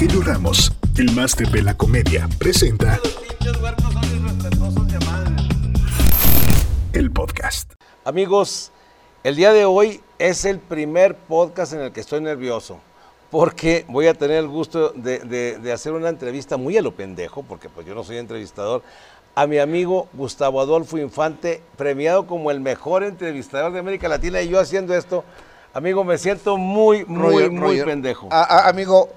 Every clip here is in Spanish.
Rogelio Ramos, el máster de la comedia, presenta el podcast. Amigos, el día de hoy es el primer podcast en el que estoy nervioso porque voy a tener el gusto de, de- de hacer una entrevista muy a lo pendejo, porque pues yo no soy entrevistador, a mi amigo Gustavo Adolfo Infante, premiado como el mejor entrevistador de América Latina, y yo haciendo esto, amigo, me siento muy, muy, Roger, muy Roger. pendejo. A- a- amigo,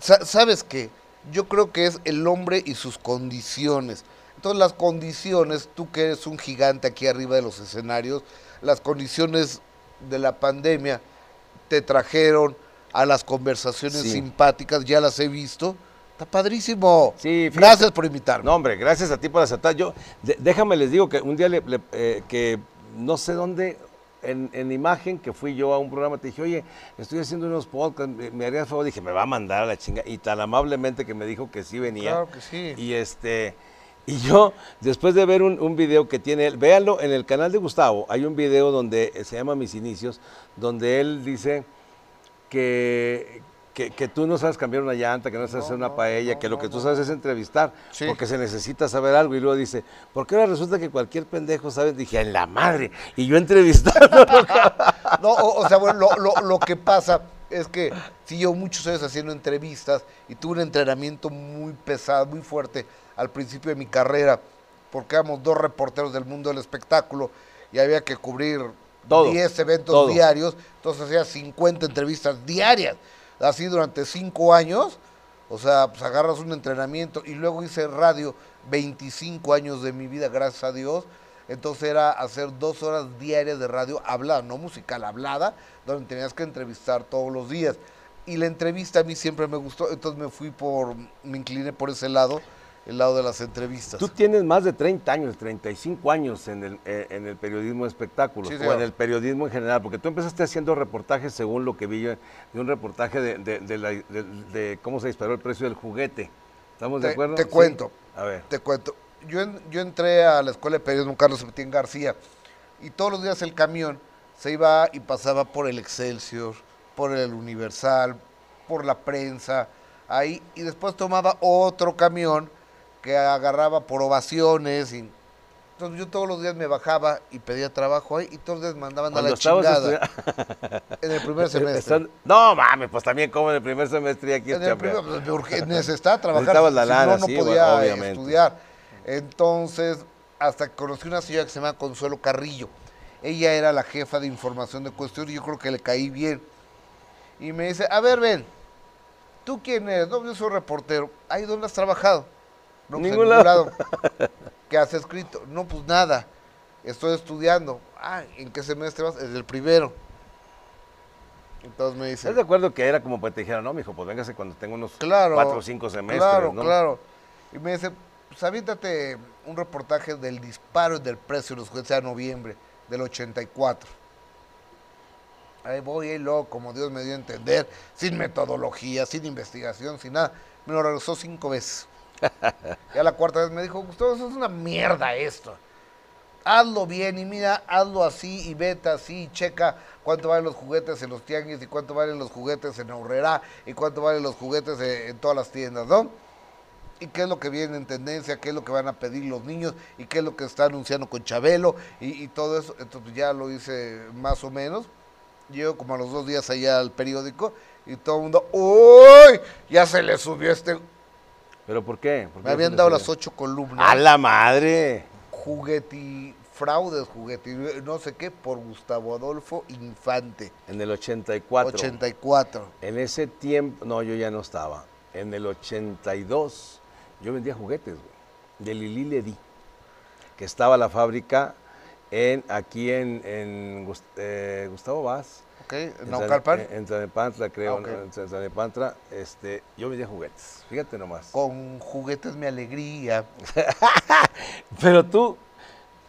¿sabes qué? Yo creo que es el hombre y sus condiciones. Entonces las condiciones, tú que eres un gigante aquí arriba de los escenarios, las condiciones de la pandemia te trajeron a las conversaciones Sí. simpáticas, ya las he visto. Está padrísimo. Sí, fíjate. Gracias por invitarme. No, hombre, gracias a ti por aceptar. Yo, de- déjame les digo que un día le- le- eh, que no sé dónde, en, en imagen, que fui yo a un programa, te dije, oye, estoy haciendo unos podcasts, me, me harías favor, dije, me va a mandar a la chinga. Y tan amablemente que me dijo que sí venía. Claro que sí. Y este. Y yo, después de ver un, un video que tiene él, véanlo en el canal de Gustavo, hay un video donde eh, se llama Mis Inicios, donde él dice que, que, que tú no sabes cambiar una llanta, que no sabes hacer una paella, que lo que tú sabes es entrevistar, Sí. porque se necesita saber algo. Y luego dice, ¿por qué ahora resulta que cualquier pendejo sabe? Dije, en la madre. Y yo entrevistando. No, o, o sea, bueno, lo, lo- lo que pasa es que sí llevo muchos años haciendo entrevistas y tuve un entrenamiento muy pesado, muy fuerte al principio de mi carrera, porque éramos dos reporteros del mundo del espectáculo y había que cubrir Todo, 10 eventos todo. diarios, entonces hacía 50 entrevistas diarias, así durante 5 años, o sea, pues agarras un entrenamiento y luego hice radio 25 años de mi vida, gracias a Dios, entonces era hacer dos horas diarias de radio hablada, no musical, hablada, donde tenías que entrevistar todos los días. Y la entrevista a mí siempre me gustó, entonces me fui por, me incliné por ese lado, el lado de las entrevistas. Tú tienes más de 30 años, 35 años en el, eh, en el periodismo de espectáculos, Sí, o en el periodismo en general, porque tú empezaste haciendo reportajes, según lo que vi yo, de un reportaje de, de- de la- de- cómo se disparó el precio del juguete. ¿Estamos de acuerdo? te Sí. cuento. A ver. Te cuento. Yo, en- yo entré a la escuela de periodismo Carlos Septién García y todos los días el camión se iba y pasaba por el Excelsior, por el Universal, por la prensa, ahí, y después tomaba otro camión que agarraba por ovaciones. Y, entonces yo todos los días me bajaba y pedía trabajo ahí y todos los días mandaban a Cuando la estabas chingada en el primer semestre. Están- No mames, pues también como en el primer semestre aquí En el primer, pues, me urge- necesitaba trabajar, la si lana, no, no sí, podía bueno, estudiar. Entonces, hasta que conocí una señora que se llama Consuelo Carrillo. Ella era la jefa de información de cuestión y yo creo que le caí bien. Y me dice, a ver, ven, ¿tú quién eres? No, yo soy reportero. ¿Ahí dónde has trabajado? No, pues, en Ningún ningún lado. lado. ¿Qué has escrito? No, pues nada. Estoy estudiando. Ah, ¿en qué semestre vas? Es el primero. Entonces me dice, ¿Estás de acuerdo que era como pues te dijeron, no, mijo, pues véngase cuando tenga unos Claro. cuatro o cinco semestres, Claro, ¿no? claro. Y me dice, pues aviéntate un reportaje del disparo del precio de los juguetes a noviembre del 84. Ahí voy, ahí luego, como Dios me dio a entender, sin metodología, sin investigación, sin nada. Me lo regresó cinco veces. y a la cuarta vez me dijo, Gustavo, eso es una mierda esto. Hazlo bien y mira, hazlo así y vete así y checa cuánto valen los juguetes en los tianguis y cuánto valen los juguetes en Aurrera y cuánto valen los juguetes en, en todas las tiendas, ¿no? Y qué es lo que viene en tendencia, qué es lo que van a pedir los niños y qué es lo que está anunciando con Chabelo y, y todo eso. Entonces ya lo hice más o menos. Llego como a los dos días allá al periódico y todo el mundo, ¡Uy! Ya se le subió este. ¿Pero por qué? ¿Por qué Me habían dado las ocho columnas. ¡A la madre! jugueti, fraudes, jugueti, no sé qué, por Gustavo Adolfo Infante, En el 84. 84. En ese tiempo, no, yo ya no estaba. En el 82, yo vendía juguetes, güey. De Lili Ledi, que estaba la fábrica en, aquí en, en eh, Gustavo Vaz. ¿Ok? En Naucalpan, San- En Tlanepantla, creo. Ah, ok. ¿no? En Tlanepantla, este, yo vendía juguetes. Fíjate nomás. con juguetes mi alegría. Pero tú,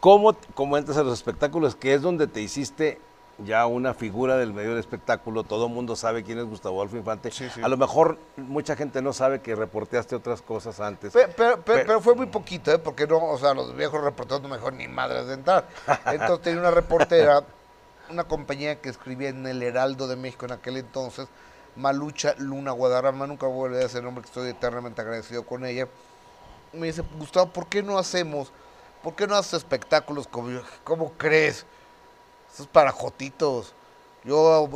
¿cómo, ¿cómo entras a los espectáculos? Que es donde te hiciste ya una figura del medio del espectáculo, todo el mundo sabe quién es Gustavo Adolfo Infante. Sí, sí. A lo mejor mucha gente no sabe que reporteaste otras cosas antes. Pe- Pero, pe- Pero- pero fue muy poquito, ¿eh? Porque no, o sea, los viejos reporteros no mejor ni madres de entrar. Entonces tenía una reportera, una compañía que escribía en el Heraldo de México en aquel entonces, Malucha Luna Guadarrama, nunca voy a olvidar ese nombre que estoy eternamente agradecido con ella. Me dice, Gustavo, ¿por qué no hacemos, por qué no haces espectáculos como yo? ¿Cómo crees? Eso es para jotitos. Yo,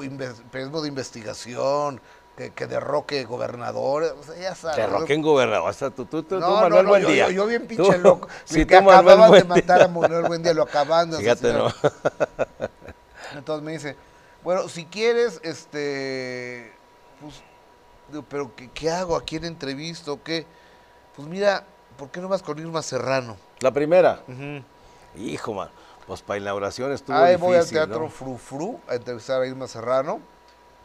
periodismo de investigación, que, que derroque gobernadores, o sea, ya sabes. Te ¿no? roquen gobernador. Hasta tú, tú, tú, tú, No, no, Manuel no, Buen yo, Día. yo, yo bien pinche loco. Sí, que acababan de matar a. Manuel Buen Día, lo acaban de Fíjate, ¿no? Entonces me dice, bueno, si quieres, este, pues, digo, pero ¿qué, qué hago? ¿A quién entrevisto? ¿Qué? Pues mira, ¿por qué no vas con Irma Serrano? La primera. Hijo, man. Pues para inauguración estuvo Ahí difícil, voy al Teatro ¿no? Fru Fru a entrevistar a Irma Serrano.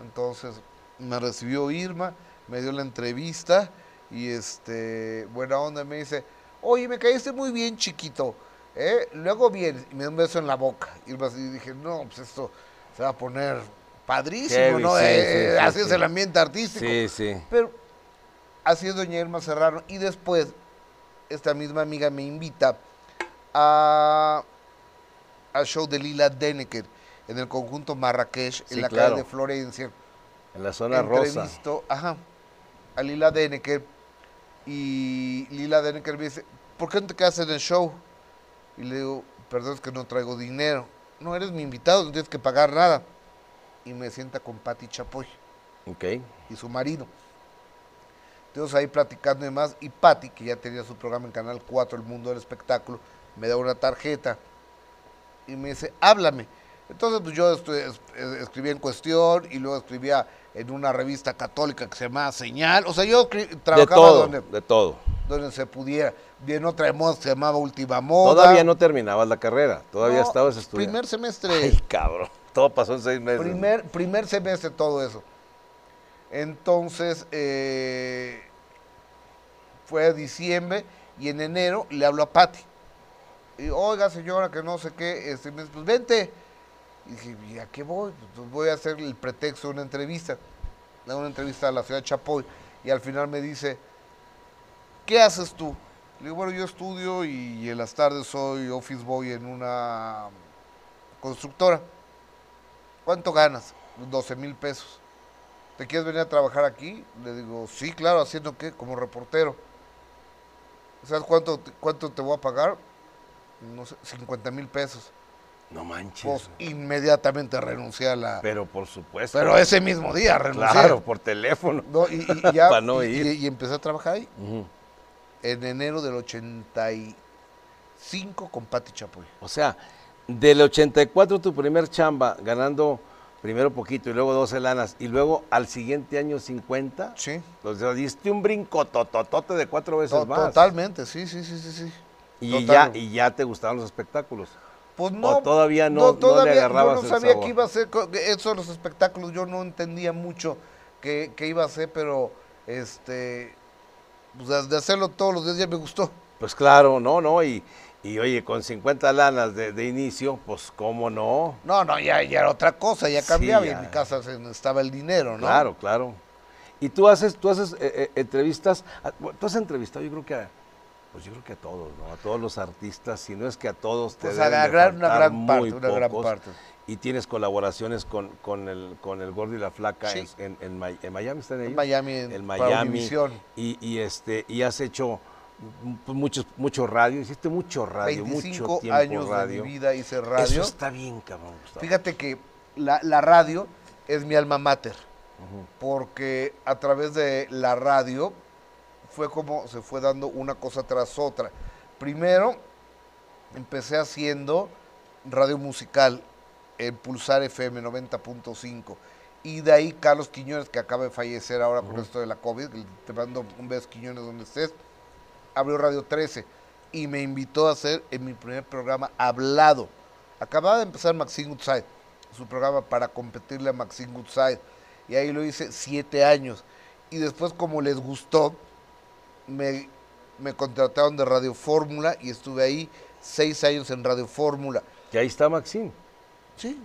Entonces me recibió Irma, me dio la entrevista y este, buena onda, me dice, oye, me caíste muy bien, chiquito. ¿Eh? Luego bien, y me dio un beso en la boca. Y dije, no, pues esto se va a poner padrísimo, Heavy, ¿no? sí, Eh, sí, sí, así es el ambiente artístico. Sí, sí. Pero así es doña Irma Serrano. Y después, esta misma amiga me invita a, al show de Lila Denneker en el conjunto Marrakech, en la claro. calle de Florencia. En la zona rosa. Entrevisto, ajá, a Lila Denneker. Y Lila Denneker me dice, ¿por qué no te quedas en el show? Y le digo, perdón, es que no traigo dinero. No, eres mi invitado, no tienes que pagar nada. Y me sienta con Patti Chapoy Ok. y su marido. Entonces ahí platicando y demás, y Patti, que ya tenía su programa en Canal 4, El Mundo del Espectáculo, me da una tarjeta y me dice, háblame. Entonces pues yo escribía en cuestión y luego escribía en una revista católica que se llamaba Señal. O sea, yo escri- De trabajaba todo, donde, de todo. Donde se pudiera. Y en otra moda se llamaba Última Moda. Todavía no terminabas la carrera, todavía No, estabas estudiando. Primer semestre. Ay, cabrón. Todo pasó en seis meses. Primer, primer semestre todo eso. Entonces, eh, fue diciembre y en enero le hablo a Patti. Y, oiga, señora, que no sé qué, este, me dice, pues vente. Y dije, ¿y a qué voy? Pues voy a hacer el pretexto de una entrevista. De una entrevista a la ciudad de Chapoy. Y al final me dice, ¿qué haces tú? Le digo, bueno, yo estudio y en las tardes soy office boy en una constructora. ¿Cuánto ganas? 12 mil pesos. ¿Te quieres venir a trabajar aquí? Le digo, sí, claro, ¿haciendo qué? Como reportero. ¿Sabes cuánto, cuánto te voy a pagar? No sé, 50 mil pesos. No manches. Pues inmediatamente renuncié a la... pero por supuesto. Pero ese mismo día renuncié. Claro, por teléfono. No, y, y- ya, no y- empecé a trabajar ahí Ujú. En enero del 85 con Patti Chapoy. O sea, del 84 tu primer chamba, ganando primero poquito y luego 12 lanas, y luego al siguiente año 50, Sí. o sea, diste un brinco tototote de cuatro veces To- más. Totalmente, sí, sí, sí, sí, sí. Y total. ya, y ya te gustaban los espectáculos. Pues no. todavía no- no le agarrabas Yo no el sabía sabor. que iba a ser que eso de los espectáculos. Yo no entendía mucho qué qué iba a ser, pero este. Pues de- hacerlo todos los días ya me gustó. Pues claro, no, no, y, y oye, con 50 lanas de, de inicio, pues cómo no. No, no, ya, ya era otra cosa, ya Sí, cambiaba y ya. en mi casa estaba el dinero, ¿no? Claro, claro. Y tú haces, tú haces eh, eh, entrevistas, a- bueno, tú has entrevistado, yo creo que a, pues yo creo que a todos, ¿no? A todos los artistas, si no es que a todos te Pues a deben de gran- una gran parte, una gran parte. Y tienes colaboraciones con, con el con el Gordo y la Flaca Sí. en, en, en en Miami, ¿están ellos? En Miami, en- Miami. Y, y este, y has hecho mm, muchos, mucho radio, hiciste mucho radio, 25 mucho tiempo años radio. de mi vida hice radio. Eso está bien, cabrón. Gustavo. Fíjate que la, la radio es mi alma mater, porque a través de la radio fue como se fue dando una cosa tras otra. Primero empecé haciendo radio musical en Pulsar FM 90.5 y de ahí Carlos Quiñones, que acaba de fallecer ahora con esto de la COVID, te mando un beso Quiñones donde estés, abrió Radio 13 y me invitó a hacer en mi primer programa hablado. Acababa de empezar Maxine Goodside, su programa para competirle a Maxine Goodside. Y ahí lo hice siete años. Y después, como les gustó, me, me contrataron de Radio Fórmula y estuve ahí seis años en Radio Fórmula. Que ahí está Maxine. Sí.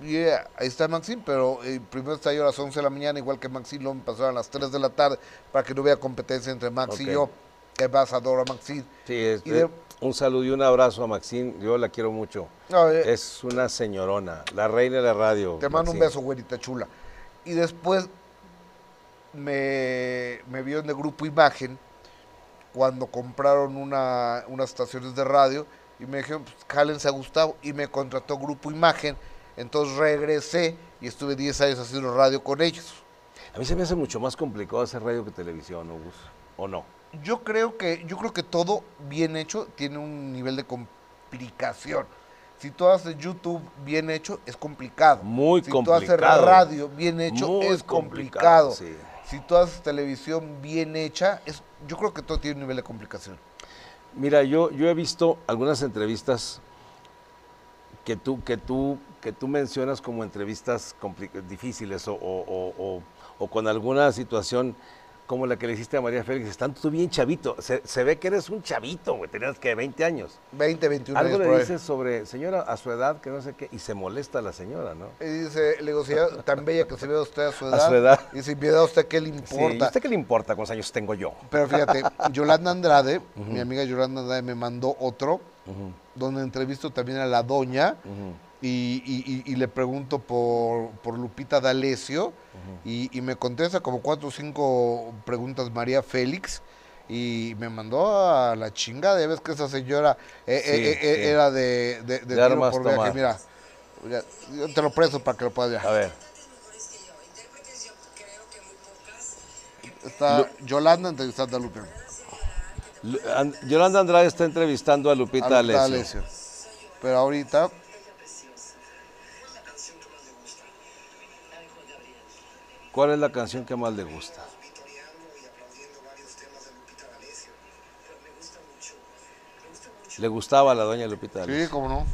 Y eh, ahí está Maxine, pero eh, primero está yo a las 11 de la mañana, igual que Maxine, luego me pasaron a las 3 de la tarde para que no hubiera competencia entre Max y yo, que más adoro a Maxine. Sí, es- Y de- un saludo y un abrazo a Maxine, yo la quiero mucho. No, eh, Es una señorona, la reina de la radio. Te mando un beso, güerita chula. Y después me, me vieron de Grupo Imagen cuando compraron una, unas estaciones de radio y me dijeron, pues, jálense a Gustavo y me contrató Grupo Imagen. Entonces regresé y estuve 10 años haciendo radio con ellos. A mí se me hace mucho más complicado hacer radio que televisión. ¿O no? Yo creo que yo creo que todo bien hecho tiene un nivel de complicación. Si tú haces YouTube bien hecho es complicado. Muy si complicado. Si tú haces radio bien hecho Muy es complicado, complicado. sí. Si tú haces televisión bien hecha, es, yo creo que todo tiene un nivel de complicación. Mira, yo, yo he visto algunas entrevistas que tú, que tú, que tú mencionas como entrevistas difíciles o- o- o con alguna situación como la que le hiciste a María Félix. Están tú bien chavito. Se, se ve que eres un chavito, güey. Tenías que 20 años. 20, 21 Algo años le por ahí. dices sobre, señora, a su edad, que no sé qué, y se molesta la señora, ¿no? Y dice, le digo, señora, tan bella que se ve usted a su edad. A su edad. Y si da a usted, ¿qué le Sí, ¿y importa? usted qué le importa cuántos años tengo yo? Pero fíjate, Yolanda Andrade, mi amiga Yolanda Andrade me mandó otro, donde entrevisto también a la doña y, y- y- y le pregunto por, por Lupita D'Alessio y, y me contesta como cuatro o cinco preguntas María Félix y me mandó a la chingada. Ya ves que esa señora eh, Sí, eh, eh, era de, de, de De tiro por viaje. Mira, ya, yo te lo presto para que lo puedas ver. A ver. Está Yolanda entrevistando a Lupita. Lu- An- Yolanda Andrade está entrevistando a Lupita a Lupita. D'Alessio. Pero ahorita ¿Cuál es la canción que más le gusta? Le gustaba a la doña Lupita Sí, D'Alessio. cómo no.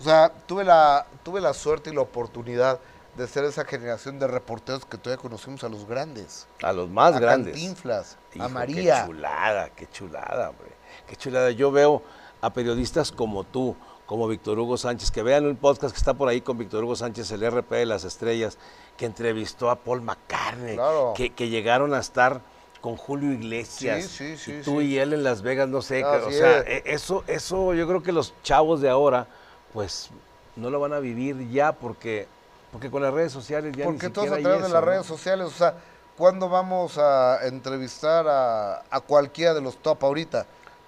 O sea, tuve la, tuve la suerte y la oportunidad de ser esa generación de reporteros que todavía conocimos a los grandes. A los más a grandes. Cantinflas, Hijo, a María. Qué chulada, qué chulada, hombre. Qué chulada. Yo veo a periodistas como tú, como Víctor Hugo Sánchez, que vean un podcast que está por ahí con Víctor Hugo Sánchez, el RP de las Estrellas, que entrevistó a Paul McCartney, Claro. que, que llegaron a estar con Julio Iglesias. Sí, sí, sí, y tú y él en Las Vegas, no sé. o sea, es. e- eso, eso yo creo que los chavos de ahora, pues, no lo van a vivir ya porque, porque con las redes sociales ya ni Porque todos siquiera a hay través de las ¿no? redes sociales, o sea, ¿cuándo vamos a entrevistar a, a cualquiera de los top ahorita?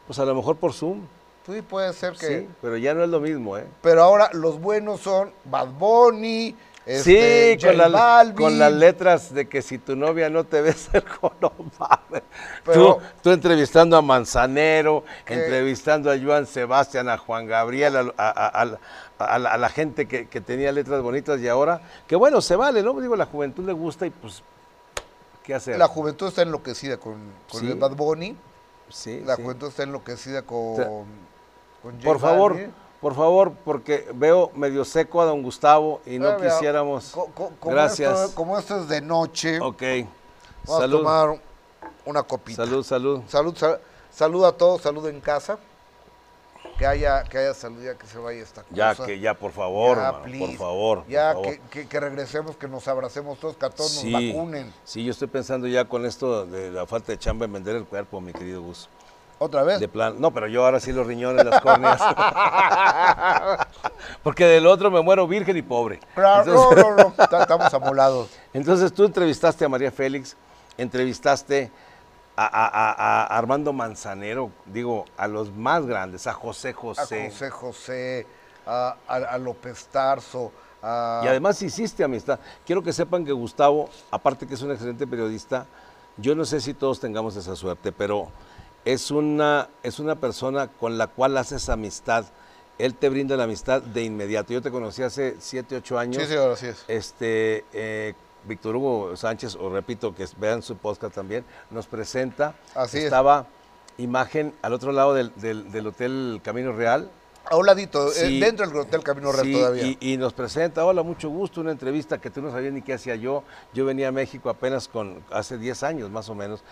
Pues a lo mejor por Zoom. Sí, puede ser que... Sí, pero ya no es lo mismo, ¿eh? Pero ahora los buenos son Bad Bunny, este, sí, con, la- las letras de que si tu novia no te besa el no mames. Pero- tú, tú entrevistando a Manzanero, Que- entrevistando a Joan Sebastián, a Juan Gabriel, a, la, a la gente que, que tenía letras bonitas y ahora, que bueno, se vale, ¿no? Digo, la juventud le gusta y pues, ¿qué hacer? La juventud está enloquecida con, con Sí. el Bad Bunny. Sí, La sí. juventud está enloquecida con, sea, con J Por favor. Por favor, porque veo medio seco a don Gustavo y no mira, quisiéramos. co- co- como Gracias. Esto, como esto es de noche, Ok. vamos Salud. a tomar una copita. Salud, salud. Salud, sal- salud a todos, salud en casa. Que haya, que haya salud, ya que se vaya esta cosa. Ya, que ya, por favor, Ya, mano, por favor. Ya, por favor. que, que- que regresemos, que nos abracemos todos, que a todos sí, nos vacunen. Sí, yo estoy pensando ya con esto de la falta de chamba en vender el cuerpo, mi querido Gus. ¿Otra vez? De plan, no, pero yo ahora sí los riñones, las córneas. Porque del otro me muero virgen y pobre. Claro, Entonces- no, no, no, ta- estamos amolados. Entonces tú entrevistaste a María Félix, entrevistaste a, a- a- a Armando Manzanero, digo, a los más grandes, a José A José. José José, a, López Tarso. Y además hiciste amistad. Quiero que sepan que Gustavo, aparte que es un excelente periodista, yo no sé si todos tengamos esa suerte, pero es una, es una persona con la cual haces amistad. Él te brinda la amistad de inmediato. Yo te conocí hace 7, 8 años. Sí, señor, así es. Este, eh, Víctor Hugo Sánchez, os repito que vean su podcast también, nos presenta. Así es. Estaba imagen al otro lado del, del- del Hotel Camino Real. A un ladito, eh, Sí. dentro del Hotel Camino Real Sí, todavía. Y, y nos presenta, hola, mucho gusto, una entrevista que tú no sabías ni qué hacía yo. Yo venía a México apenas con, hace 10 años más o menos,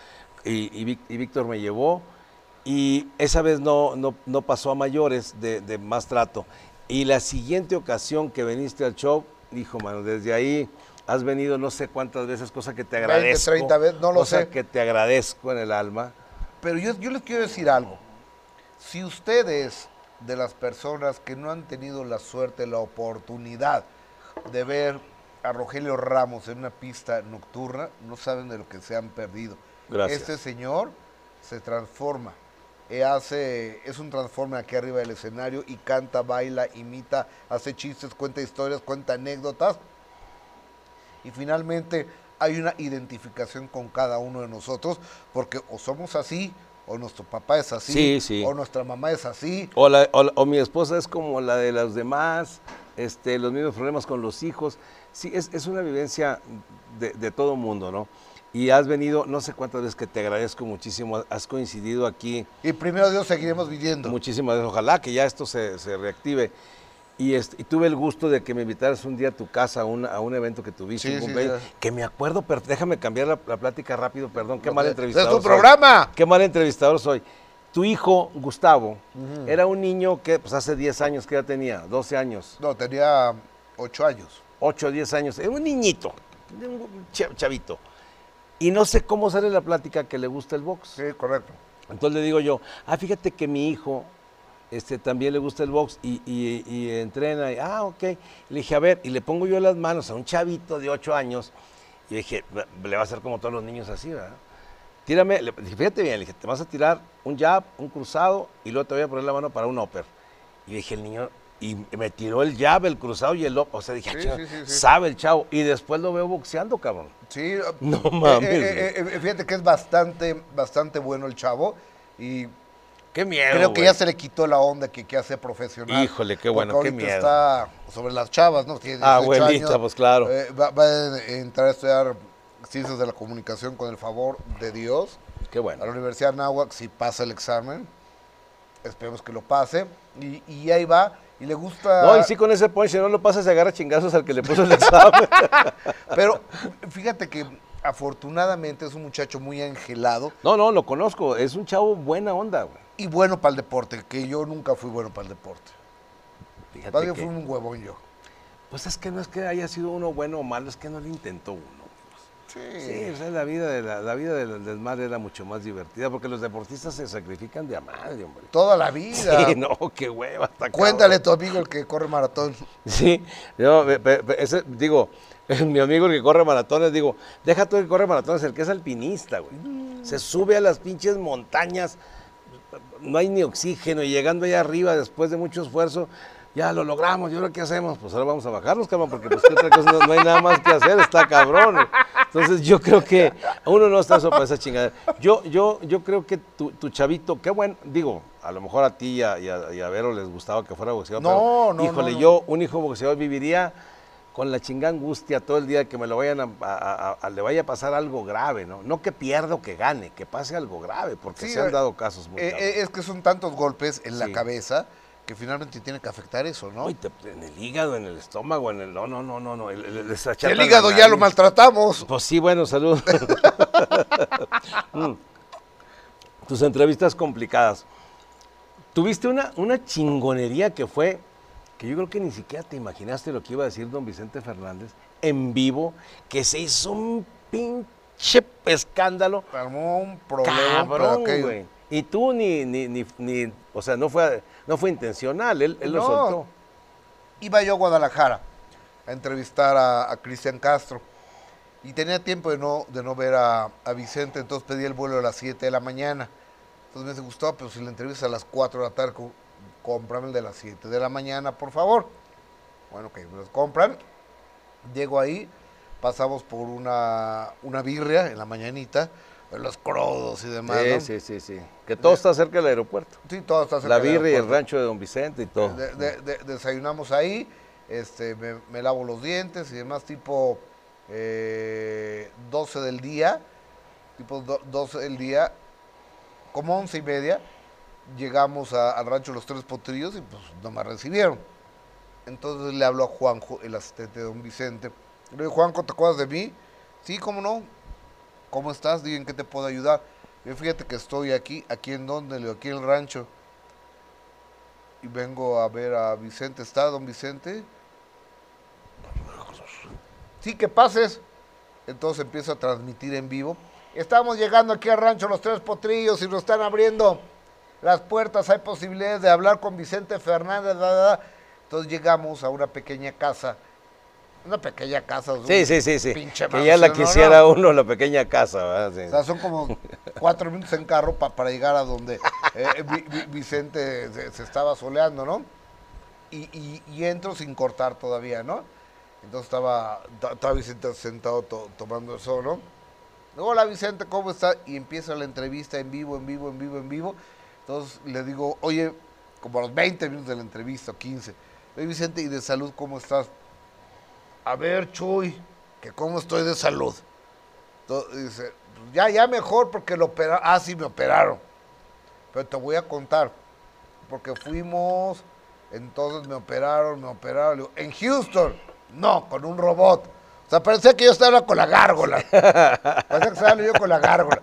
y, y Víc- y Víctor me llevó, y esa vez no, no, no pasó a mayores de, de más trato. Y la siguiente ocasión que viniste al show, hijo, mano, desde ahí has venido no sé cuántas veces, cosa que te 20, agradezco. 30 veces, no lo cosa sé. que te agradezco en el alma. Pero yo, yo les quiero decir algo. Si ustedes, de las personas que no han tenido la suerte, la oportunidad de ver a Rogelio Ramos en una pista nocturna, no saben de lo que se han perdido. Gracias. Este señor se transforma, eh, hace, es un transforme aquí arriba del escenario y canta, baila, imita, hace chistes, cuenta historias, cuenta anécdotas. Y finalmente hay una identificación con cada uno de nosotros, porque o somos así, o nuestro papá es así, Sí, sí. o nuestra mamá es así. O, la- o la- o mi esposa es como la de los demás, este, los mismos problemas con los hijos. Sí, es, es una vivencia de, de todo mundo, ¿no? Y has venido, no sé cuántas veces que te agradezco muchísimo, has coincidido aquí Y primero Dios seguiremos viviendo. muchísimas veces. Ojalá que ya esto se, se reactive. Y, este, y tuve el gusto de que me invitaras un día a tu casa a un, a un evento que tuviste, Sí, un sí, cumpleaños, sí. que me acuerdo, pero déjame cambiar la, la plática rápido, perdón, qué mal entrevistador ¡Es tu soy. programa! Qué mal entrevistador soy. Tu hijo, Gustavo, era un niño que pues hace 10 años que ya tenía, 12 años, No, tenía ocho años. 8 o 10 años, era un niñito, un cha- chavito. Y no sé cómo sale la plática que le gusta el box. Sí, correcto. Entonces le digo yo, ah, fíjate que mi hijo este, también le gusta el box y, y- y entrena. Y, ah, ok. Le dije, a ver, y le pongo yo las manos a un chavito de 8 años. Y dije, le va a hacer como todos los niños así, ¿verdad? Tírame, le dije, fíjate bien, le dije, te vas a tirar un jab, un cruzado y luego te voy a poner la mano para un upper. Y dije, el niño, y me tiró el jab, el cruzado y el upper. O sea, dije, ah, Sí, sí, sí, sabe el chavo. Y después lo veo boxeando, cabrón. Sí, No eh, mames, eh, eh, eh, fíjate que es bastante, bastante bueno el chavo y Qué miedo. creo que ya se le quitó la onda que, que hace profesional. Híjole, qué bueno, qué miedo. está sobre las chavas, ¿no? Tiene 18 Abuelita, años, pues, claro. eh, va, va a entrar a estudiar ciencias de la comunicación con el favor de Dios Qué a bueno. la Universidad de Anáhuac si pasa el examen. Esperemos que lo pase. Y, y ahí va. Y le gusta. No, y sí con ese punch, si no lo pasas, se agarra chingazos al que le puso el examen. Pero fíjate que afortunadamente es un muchacho muy angelado No, no, lo conozco. Es un chavo buena onda, güey. y bueno para el deporte, que yo nunca fui bueno para el deporte. Fíjate Todavía que- fui un huevón yo. Pues es que no es que haya sido uno bueno o malo, es que no lo intentó uno. Sí, o sea, la vida, de la, la vida del, mar era mucho más divertida porque los deportistas se sacrifican de a madre, hombre. Toda la vida. Sí, no, qué hueva. Está Cuéntale a tu amigo el que corre maratón. Sí, yo, ese, digo, mi amigo el que corre maratones, digo, deja tú el que corre maratones, el que es alpinista, güey. Se sube a las pinches montañas, no hay ni oxígeno, y llegando allá arriba, después de mucho esfuerzo, ya lo logramos, ¿y ahora qué hacemos? Pues ahora vamos a bajarnos, cabrón, porque pues ¿qué otra cosa, no, no hay nada más que hacer, está cabrón. Entonces yo creo que uno no está eso para esa chingada. Yo, yo, yo creo que tu, tu chavito, qué bueno, digo, a lo mejor a ti y a, y a- y a Vero les gustaba que fuera boxeador, No, pero, no, híjole, no, yo, un hijo boxeador viviría con la chingada angustia todo el día que me lo vayan a, a- a- a- le vaya a pasar algo grave, ¿no? No que pierda o que gane, que pase algo grave, porque Sí, se han eh, dado casos muy Eh, es que son tantos golpes en la cabeza que finalmente tiene que afectar eso, ¿no? Te- en el hígado, en el estómago, en el. No, no, no, no, no. el- hígado ya lo maltratamos. Pues sí, bueno, salud. Mm. Tus entrevistas complicadas. Tuviste una, una chingonería que fue, que yo creo que ni siquiera te imaginaste lo que iba a decir don Vicente Fernández en vivo, que se hizo un pinche escándalo. Armó un problema. Cabrón, aquello. Y tú ni, ni, ni, ni- o sea, no fue, no fue intencional, él, él lo soltó. Iba yo a Guadalajara a entrevistar a, a Cristian Castro y tenía tiempo de no, de no ver a, a Vicente, entonces pedí el vuelo a las 7 de la mañana. Entonces me dice, Gustavo, pero si la entrevista a las 4 de la tarde, cómprame el de las 7 de la mañana, por favor. Bueno, que me los compran. Llego ahí, pasamos por una, una birria en la mañanita, los crodos y demás. Sí, ¿no? sí, sí, sí. Que todo está cerca del aeropuerto. Sí, todo está cerca La del birria y el aeropuerto. rancho de don Vicente y todo. De- de- de- desayunamos ahí, este, me, me lavo los dientes y demás, tipo eh, 12 del día, tipo do- 12 del día, como 11 y media, llegamos a- al rancho Los Tres Potrillos y pues no me recibieron. Entonces le hablo a Juanjo, el asistente de don Vicente. Le digo, Juanjo, ¿te acuerdas de mí? Sí, ¿cómo no? ¿Cómo estás? Digan que te puedo ayudar. Yo fíjate que estoy aquí, aquí en donde, aquí en el rancho y vengo a ver a Vicente. ¿Está don Vicente? Sí, que pases. Entonces empiezo a transmitir en vivo. Estamos llegando aquí al rancho Los Tres Potrillos y nos están abriendo las puertas. Hay posibilidades de hablar con Vicente Fernández. bla, bla, bla. Entonces llegamos a una pequeña casa. Una pequeña casa. un Sí, sí, sí, sí. pinche Que ya la quisiera No, uno, la pequeña casa, ¿verdad? Sí. O sea, son como cuatro minutos en carro pa- para llegar a donde eh, Vi- Vicente se, se estaba soleando, ¿no? Y, y- y entro sin cortar todavía, ¿no? Entonces estaba, ta- estaba Vicente sentado to- tomando el sol, ¿no? Hola Vicente, ¿cómo estás? Y empieza la entrevista en vivo, en vivo, en vivo, en vivo. Entonces le digo, oye, como a los 20 minutos de la entrevista, o 15. Oye Vicente, ¿y de salud cómo estás? A ver, Chuy, que cómo estoy de salud. To- Dice, ya, ya mejor porque lo operaron. Ah, sí, me operaron. Pero te voy a contar. Porque fuimos, entonces me operaron, me operaron. Le digo, en Houston, no, con un robot. O sea, parecía que yo estaba con la gárgola. Parecía que estaba yo con la gárgola.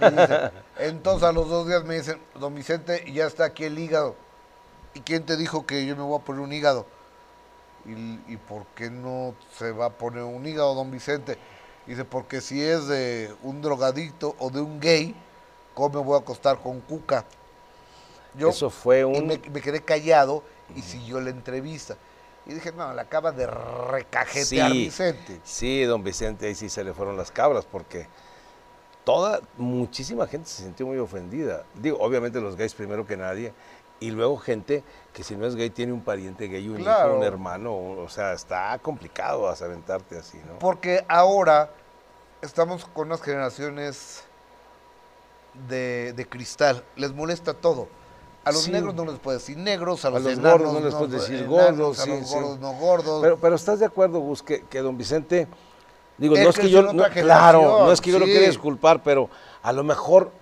Dice, entonces a los dos días me dicen, don Vicente, ya está aquí el hígado. ¿Y quién te dijo que yo me voy a poner un hígado? ¿Y, y por qué no se va a poner un hígado, don Vicente? Dice, porque si es de un drogadicto o de un gay, ¿cómo me voy a acostar con cuca? Eso fue y un... me, me quedé callado y siguió la entrevista. Y dije, no, la acaba de recajetear Sí, Vicente. sí, don Vicente, ahí sí se le fueron las cabras porque toda, muchísima gente se sintió muy ofendida. Digo, obviamente los gays primero que nadie, y luego gente que si no es gay tiene un pariente gay, un Claro. hijo, un hermano, o sea, está complicado aventarte así, ¿no? Porque ahora estamos con unas generaciones de, de cristal. Les molesta todo. A los Sí. negros no les puedes decir negros, a A los, los enanos gordos no les puedes decir gordos, a sí, los sí. gordos no gordos. Pero, pero estás de acuerdo, Gus, que, que don Vicente, digo, no es que yo, no- claro, no es que yo lo quiera disculpar, pero a lo mejor,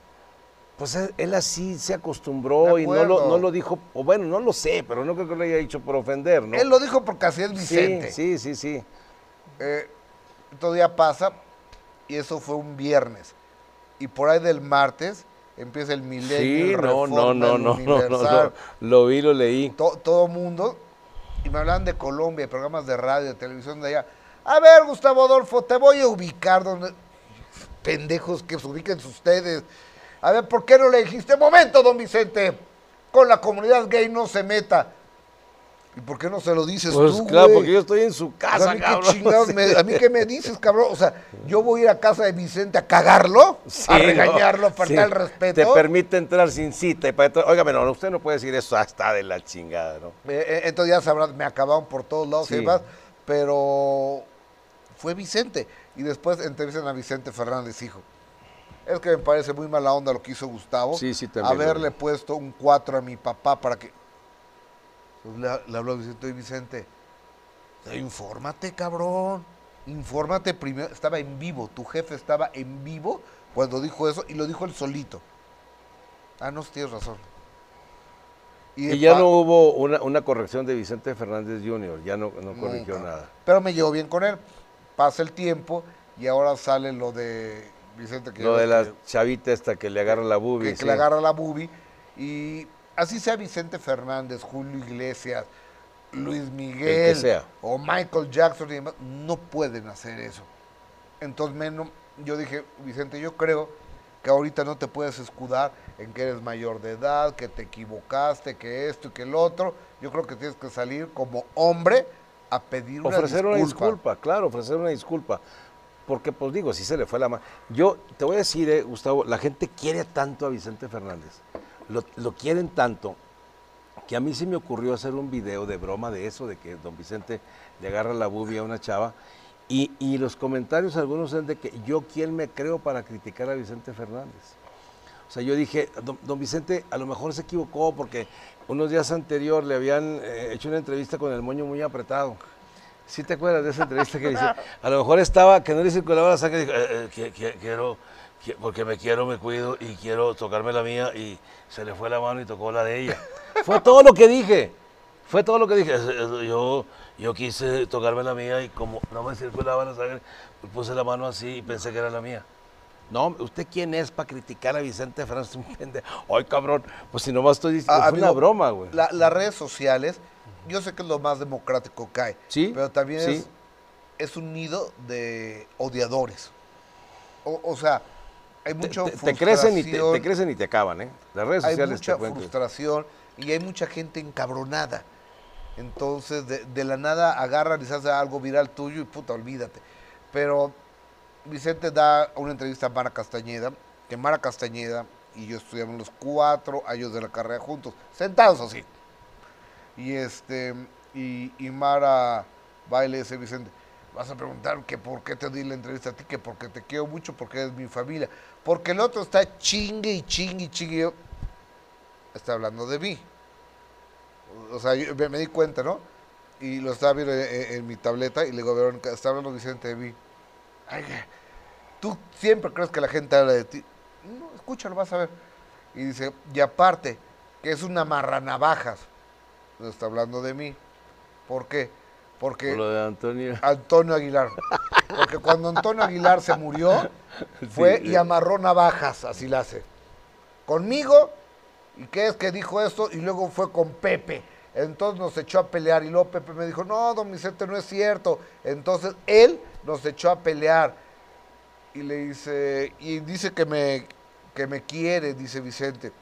pues él, él así se acostumbró y no lo, no lo dijo, o bueno, no lo sé, pero no creo que lo haya dicho por ofender, ¿no? Él lo dijo porque así es Vicente. Sí, sí, sí, sí. Eh, todavía pasa y eso fue un viernes. Y por ahí del martes empieza el milenio, Sí, no, no, no, no, no, lo vi, lo leí. to- todo mundo. Y me hablan de Colombia, de programas de radio, de televisión de allá. A ver, Gustavo Adolfo, te voy a ubicar donde... Pendejos que se ubiquen ustedes. A ver, ¿por qué no le dijiste? Momento, don Vicente, con la comunidad gay no se meta. ¿Y por qué no se lo dices Pues tú, claro, porque yo estoy en su O casa, sea, a mí, qué cabrón. chingados me- a mí qué me dices, cabrón. O sea, yo voy a ir a casa de Vicente a cagarlo, Sí, a no, regañarlo, a faltar sí. el respeto. Te permite entrar sin cita. Y para Óigame, no, usted no puede decir eso, ah, está de la chingada, ¿no? Eh, eh, entonces ya sabrán, me acabaron por todos lados y demás, pero fue Vicente. Y después entrevistan a Vicente Fernández, hijo. Es que me parece muy mala onda lo que hizo Gustavo. Sí, sí, también Haberle puesto un 4 a mi papá para que. Entonces le, le habló a Vicente, "Oye, Vicente, infórmate, cabrón. Infórmate primero. Estaba en vivo, tu jefe estaba en vivo cuando dijo eso y lo dijo él solito. Ah, no, tienes razón. Y, ya no hubo una, una corrección de Vicente Fernández Jr., ya no, no corrigió Nunca. nada. Pero me llevo bien con él. Pasa el tiempo y ahora sale lo de Vicente que, Lo de la chavita esta que le agarra la bubi. que sí. le agarra la bubi. Y así sea Vicente Fernández, Julio Iglesias, Luis Miguel sea. o Michael Jackson y demás, no pueden hacer eso. Entonces, menos, yo dije, Vicente, yo creo que ahorita no te puedes escudar en que eres mayor de edad, que te equivocaste, que esto y que el otro. Yo creo que tienes que salir como hombre a pedir una ofrecer disculpa. una disculpa, claro, ofrecer una disculpa. Porque, pues digo, si se le fue la mano. Yo te voy a decir, eh, Gustavo, la gente quiere tanto a Vicente Fernández. Lo, lo quieren tanto que a mí se me ocurrió hacer un video de broma de eso, de que don Vicente le agarra la bubia a una chava. Y, y los comentarios algunos son de que yo quién me creo para criticar a Vicente Fernández. O sea, yo dije, don, Vicente a lo mejor se equivocó porque unos días anterior le habían eh, hecho una entrevista con el moño muy apretado. ¿Sí te acuerdas de esa entrevista que dice? A lo mejor estaba, que no le circulaba la sangre, dijo, "Eh, eh, que- quiero, que- porque me quiero, me cuido y quiero tocarme la mía y se le fue la mano y tocó la de ella. Fue todo lo que dije. Fue todo lo que dije. Yo, yo quise tocarme la mía y como no me circulaba la sangre, puse la mano así y pensé que era la mía. No, ¿usted quién es para criticar a Vicente Fernández? Un pendejo. Ay, cabrón, pues si nomás estoy diciendo, Ah, fue una broma, güey. la- las redes sociales, yo sé que es lo más democrático que hay, Sí, pero también sí. es, es un nido de odiadores. O, o sea, hay Te, mucha te- te crecen y te, frustración, te crecen y te acaban, ¿eh? Las redes hay sociales mucha frustración y hay mucha gente encabronada. Entonces, de, de la nada agarran y se hace algo viral tuyo y puta, olvídate. Pero Vicente da una entrevista a Mara Castañeda, que Mara Castañeda y yo estudiamos los cuatro años de la carrera juntos, sentados así. Y este, y, y Mara va y le dice Vicente, vas a preguntar que por qué te di la entrevista a ti, que porque te quiero mucho, porque eres mi familia. Porque el otro está chingue y chingue y chingue. está hablando de mí. O sea, yo me, di cuenta, ¿no? Y lo estaba viendo en, en- en mi tableta y le digo, Verónica, está hablando Vicente de mí. Ay, tú siempre crees que la gente habla de ti. No, escúchalo, vas a ver. Y dice, y aparte, que es una marranavajas. No está hablando de mí. ¿Por qué? Porque Por lo de Antonio. Antonio Aguilar. Porque cuando Antonio Aguilar se murió, fue Sí, y amarró navajas, así la hace. Conmigo, ¿y qué es que dijo esto? Y luego fue con Pepe. Entonces nos echó a pelear y luego Pepe me dijo, no, don Vicente, no es cierto. Entonces él nos echó a pelear y le dice, y dice que me, que me quiere, dice Vicente.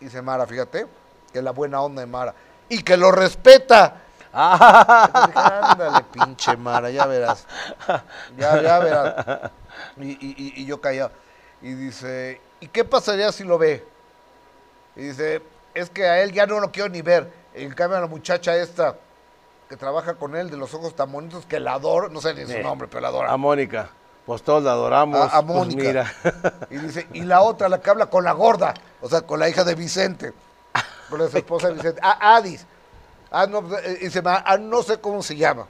Dice Mara, fíjate, que la buena onda de Mara. Y que lo respeta. Ándale, pinche Mara, ya verás. Ya, ya verás. Y, y- y- yo callado. Y dice, ¿y qué pasaría si lo ve? Y dice, es que a él ya no lo quiero ni ver. En cambio, a la muchacha esta que trabaja con él, de los ojos tan bonitos, que la adoro, no sé ni su Eh, nombre, pero la adoro. A Mónica. Pues todos la adoramos. A, a pues Mónica. mira. Y dice, y la otra, la que habla con la gorda, o sea, con la hija de Vicente, con la esposa de Vicente, ah, Adis. Ah, no, eh, dice, "Ma, ah, no sé cómo se llama.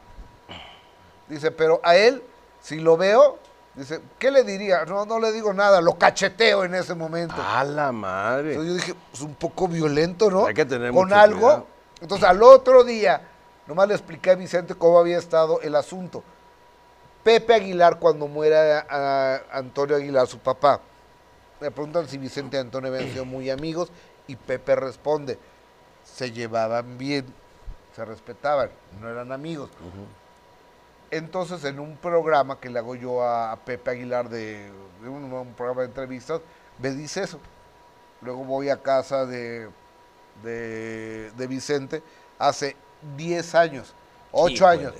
Dice, pero a él, si lo veo, dice, ¿qué le diría? No, no le digo nada, lo cacheteo en ese momento. A la madre. Entonces yo dije, es un poco violento, ¿no? Hay que tener Con mucho algo. cuidado. Entonces al otro día, nomás le expliqué a Vicente cómo había estado el asunto. Pepe Aguilar, cuando muera a Antonio Aguilar, su papá, le preguntan si Vicente y Antonio habían sido muy amigos y Pepe responde, se llevaban bien, se respetaban, no eran amigos. Entonces, en un programa que le hago yo a, a Pepe Aguilar de, de un, un programa de entrevistas, me dice eso. Luego voy a casa de, de, de Vicente hace 10 años, 8 Hijo de años.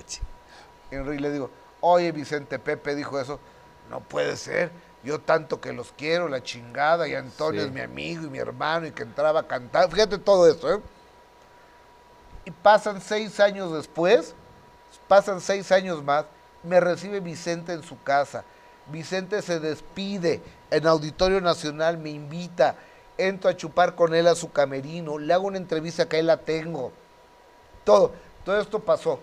Y le digo, oye Vicente, Pepe dijo eso. No puede ser. Yo tanto que los quiero, la chingada, y Antonio Sí. es mi amigo y mi hermano, y que entraba a cantar. Fíjate todo esto, ¿eh? Y pasan seis años después, pasan seis años más, me recibe Vicente en su casa. Vicente se despide en Auditorio Nacional, me invita, entro a chupar con él a su camerino, le hago una entrevista que ahí la tengo. Todo, todo esto pasó.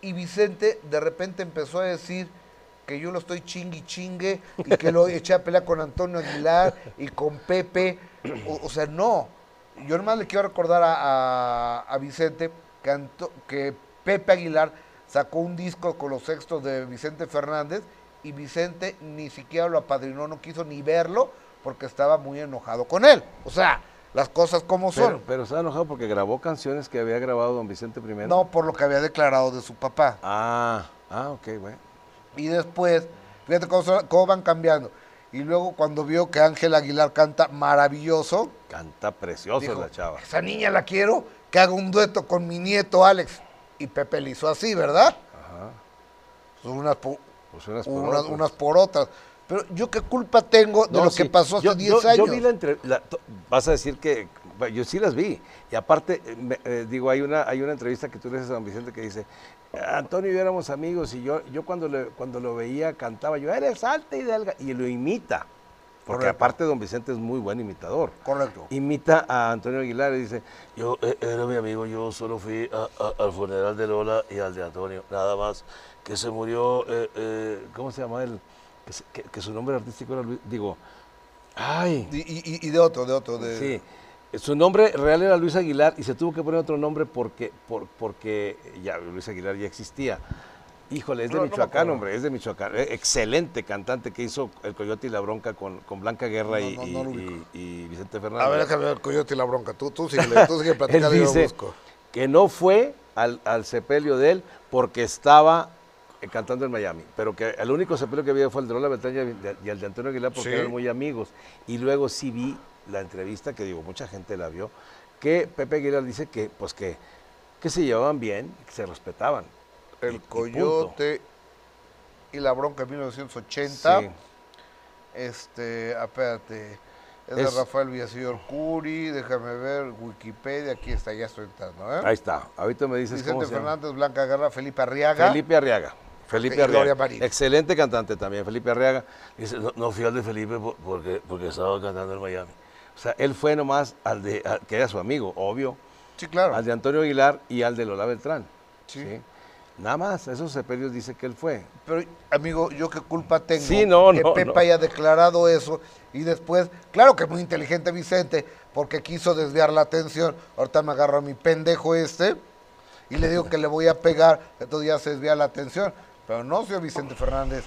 Y Vicente de repente empezó a decir que yo lo estoy chingui chingue y que lo eché a pelear con Antonio Aguilar y con Pepe. O, o sea, no. Yo nomás le quiero recordar a, a- a Vicente que, Anto- que Pepe Aguilar sacó un disco con los textos de Vicente Fernández y Vicente ni siquiera lo apadrinó, no quiso ni verlo porque estaba muy enojado con él. O sea, las cosas como son. Pero, pero estaba enojado porque grabó canciones que había grabado don Vicente primero. No por lo que había declarado de su papá. Ah, ah, ok, bueno. Y después, fíjate cómo, son- cómo van cambiando. Y luego cuando vio que Ángel Aguilar canta maravilloso, Canta precioso dijo, la chava. esa niña la quiero, que haga un dueto con mi nieto Alex. Y Pepe le hizo así, ¿verdad? Ajá. Pues unas, por, Pues unas por unas, por otras. Pero yo qué culpa tengo de No, lo sí. que pasó hace Yo- 10 yo, años. Yo vi la entrevista, vas a decir que, yo sí las vi. Y aparte, eh, me- eh, digo, hay una, hay una entrevista que tú le haces a don Vicente que dice, Antonio y yo éramos amigos y yo, yo cuando, le- cuando lo veía cantaba, yo, eres alta y delga, y lo imita. Porque Correcto. aparte don Vicente es muy buen imitador. Correcto. Imita a Antonio Aguilar y dice, yo eh, era mi amigo, yo solo fui a- a- al funeral de Lola y al de Antonio, nada más, que se murió, eh, eh, ¿cómo se llama él? Que, se- que- que su nombre artístico era Luis, digo, ay, Y, y- y de otro, de otro. De, sí, su nombre real era Luis Aguilar y se tuvo que poner otro nombre porque, por- porque ya Luis Aguilar ya existía. Híjole, es de No, Michoacán, hombre, es de Michoacán. Eh, Excelente cantante que hizo El Coyote y la Bronca con, con Blanca Guerra No, y, y- Vicente Fernández. A ver, déjame ver el coyote y la bronca. Tú, tú sigue, tú sigue Él platicando yo dice busco. que no fue al, al sepelio de él porque estaba eh, cantando en Miami, pero que el único sepelio que había fue el de Lola Beltrán y el de- y el de Antonio Aguilar porque Sí. eran muy amigos. Y luego sí vi la entrevista, que digo, mucha gente la vio, que Pepe Aguilar dice que, pues que, que se llevaban bien, que se respetaban. Y El. Coyote y la bronca en 1980. Sí. Este, espérate. Es, Es- de Rafael Villaseñor Curi, déjame ver, Wikipedia, aquí está, ya estoy entrando, ¿eh? Ahí está. Ahorita me dices cómo Vicente llama. Fernández, Blanca Guerra, Felipe Arriaga. Felipe Arriaga. Felipe Y Gloria Arriaga. Excelente cantante también, Felipe Arriaga. Dice, no, no fui al de Felipe por- porque, porque estaba cantando en Miami. O sea, él fue nomás al de, al- que era su amigo, obvio, Sí, claro. al de Antonio Aguilar y al de Lola Beltrán. Sí. Nada más, esos sepelios dice que él fue. Pero, amigo, ¿yo qué culpa tengo Sí, no, que no, Pepa no. haya declarado eso y después, claro que muy inteligente Vicente, porque quiso desviar la atención. Ahorita me agarro a mi pendejo este y le digo que le voy a pegar, entonces ya se desvía la atención. Pero no, señor Vicente Fernández,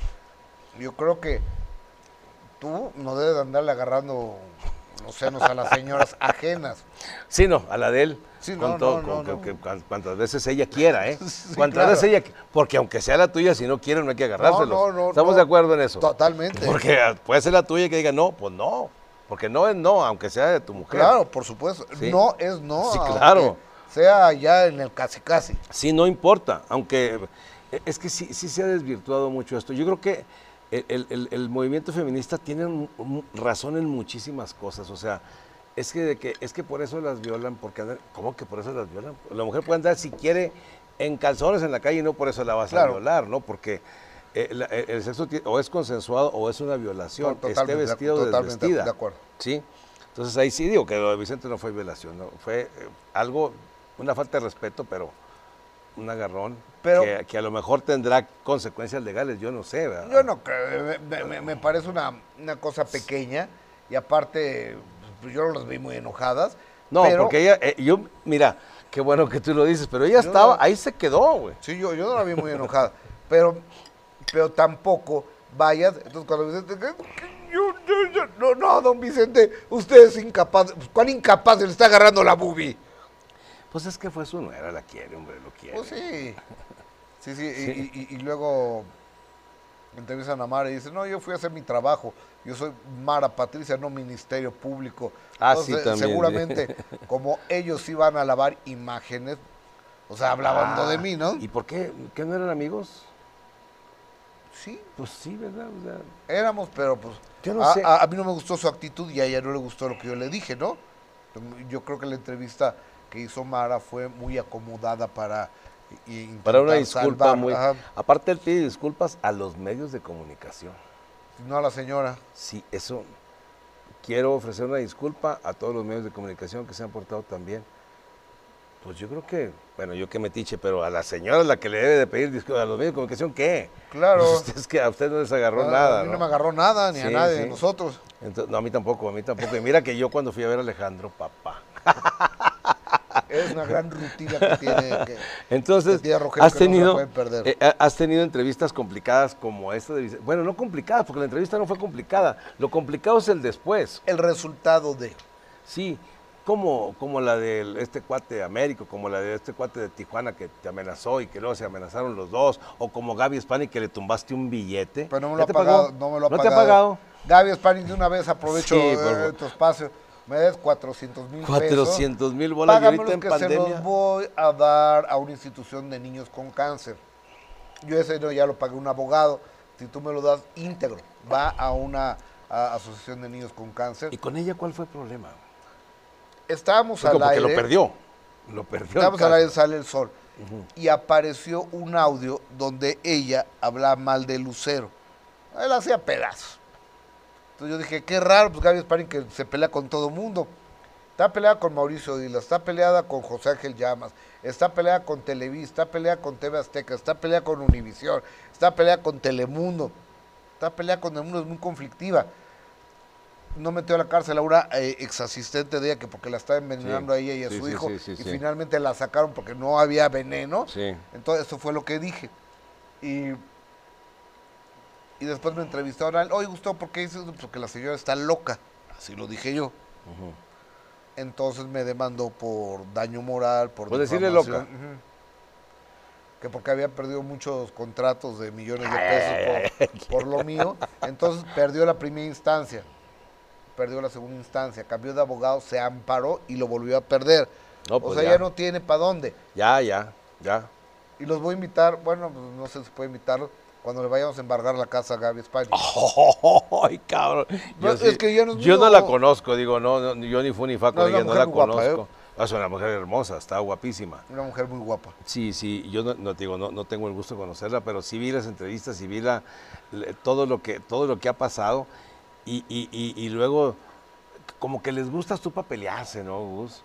yo creo que tú no debes de andarle agarrando los senos a las señoras ajenas. Sí, no, a la de él. Sí, con no, todo, no, con- que- que cuantas veces ella quiera, ¿eh? Sí, cuantas claro. veces ella Porque aunque sea la tuya, si no quieren, no hay que agarrárselos. No, no, no, ¿Estamos de acuerdo en eso? Totalmente. Porque ah, puede ser la tuya y que diga no, pues no. Porque no es no, aunque sea de tu mujer. Claro, por supuesto. Sí. No es no. Sí, claro. Sea ya en el casi casi. Sí, no importa, aunque eh, es que sí, sí se ha desvirtuado mucho esto. Yo creo que el, el- el- movimiento feminista tiene razón en muchísimas cosas. O sea, es que, de que es que por eso las violan, porque andan, ¿cómo que por eso las violan? La mujer puede andar si quiere en calzones en la calle y no por eso la vas Claro. a violar, ¿no? Porque eh, la- el, el sexo o es consensuado o es una violación, esté de- vestido o totalmente desvestida. de acuerdo. ¿Sí? Entonces ahí sí digo que lo de Vicente no fue violación, ¿no? fue eh, algo, una falta de respeto, pero un agarrón Pero- que, que a lo mejor tendrá consecuencias legales, yo no sé, ¿verdad? Yo no creo. Me, me- me parece una, una cosa pequeña y aparte pues, yo no las vi muy enojadas. No, pero- porque ella, eh, yo, mira, qué bueno que tú lo dices, pero ella estaba, no- ahí se quedó, güey. Sí, yo, yo no la vi muy enojada. pero, pero tampoco vayas. Entonces cuando Vicente. "Que- que yo- yo- yo-". no, no, don Vicente, usted es incapaz. ¿Cuál incapaz? Le está agarrando la boobie. Pues es que fue su nuera, la quiere, hombre, lo quiere. Pues sí. Sí, sí. y- Y, y- y luego entrevistan a Mara y dicen, no, yo fui a hacer mi trabajo. Yo soy Mara Patricia, no Ministerio Público. Ah, sí, también, sí. Seguramente, como ellos iban a lavar imágenes, o sea, hablando Ah, de mí, ¿no? ¿Y por qué? ¿Qué no eran amigos? Sí, Pues sí, ¿verdad? O sea, éramos, pero pues Yo no a, sé. a- a mí no me gustó su actitud y a ella no le gustó lo que yo le dije, ¿no? Yo creo que la entrevista que hizo Mara fue muy acomodada para... para una disculpa salvar, muy... ajá, Aparte, él pide disculpas a los medios de comunicación. no a la señora. Sí, eso. Quiero ofrecer una disculpa a todos los medios de comunicación que se han portado también. Pues yo creo que, bueno, yo que metiche, pero a la señora es la que le debe de pedir disculpas a los medios de comunicación, ¿qué? Claro. Pues es que a usted no les agarró Ah, nada. A mí no ¿no? me agarró nada, ni a nadie de sí. nosotros. Entonces, no, a mí tampoco, a mí tampoco. Y mira que yo cuando fui a ver a Alejandro, papá. Es una gran rutina que tiene. que- Entonces, que tiene Rogelio has que tenido, eh, ha- has tenido entrevistas complicadas como esta de. Bueno, no complicadas, porque la entrevista no fue complicada. Lo complicado es el después. el resultado de. Sí, como, como la de este cuate de Américo, como la de este cuate de Tijuana que te amenazó y que luego se amenazaron los dos, o como Gaby Spani que le tumbaste un billete. Pero no me lo ¿Ya ha pagado. No me lo ha ¿No pagado. te ha pagado? Gaby Spanning, de una vez aprovecho Sí, eh, tu espacio. Me des 400 mil pesos. 400 mil bolas y Págamelos ahorita en que se pandemia. los voy a dar a una institución de niños con cáncer. Yo ese no, ya lo pagué un abogado. Si tú me lo das íntegro, va a una a- asociación de niños con cáncer. ¿Y con ella cuál fue el problema? Estábamos Fue al como que aire. lo perdió. Lo perdió. Estábamos al aire, sale el sol. Y apareció un audio donde ella hablaba mal de Lucero. Él hacía pedazos. Entonces yo dije, qué raro, pues Gaby Spanning que se pelea con todo mundo. Está peleada con Mauricio Dila, está peleada con José Ángel Llamas, está peleada con Televisa, está peleada con TV Azteca, está peleada con Univisión, está peleada con Telemundo, está peleada con Telemundo, es muy conflictiva. No metió a la cárcel a una eh, ex asistente de ella que porque la estaba envenenando Sí. a ella y a Sí, su sí, hijo sí, sí, y finalmente la sacaron porque no había veneno. Sí. Entonces, eso fue lo que dije. Y, y después me entrevistaron a él. Oye, Gustavo, ¿por qué dices? eso? Porque la señora está loca. Así lo dije yo. Entonces me demandó por daño moral, por Por decirle loca. Que porque había perdido muchos contratos de millones de Ay, pesos por, por lo mío. Entonces perdió la primera instancia. Perdió la segunda instancia. Cambió de abogado, se amparó y lo volvió a perder. No, o pues sea, ya. ya. no tiene para dónde. Ya, ya, ya. Y los voy a invitar, bueno, pues no sé si puede invitarlos, cuando le vayamos a embargar la casa a Gaby España. ¡Ay, cabrón! No, es que no yo no la conozco, digo, no, no, yo ni fu ni fa con No, ella, no la guapa, ¿eh? conozco. Es una mujer hermosa, está guapísima. Una mujer muy guapa. Sí, sí, yo no, digo, no, no tengo el gusto de conocerla, pero sí vi las entrevistas y vi la, todo, lo que, todo lo que ha pasado y, y- y- y luego como que les gustas tú para pelearse, ¿no, Gus?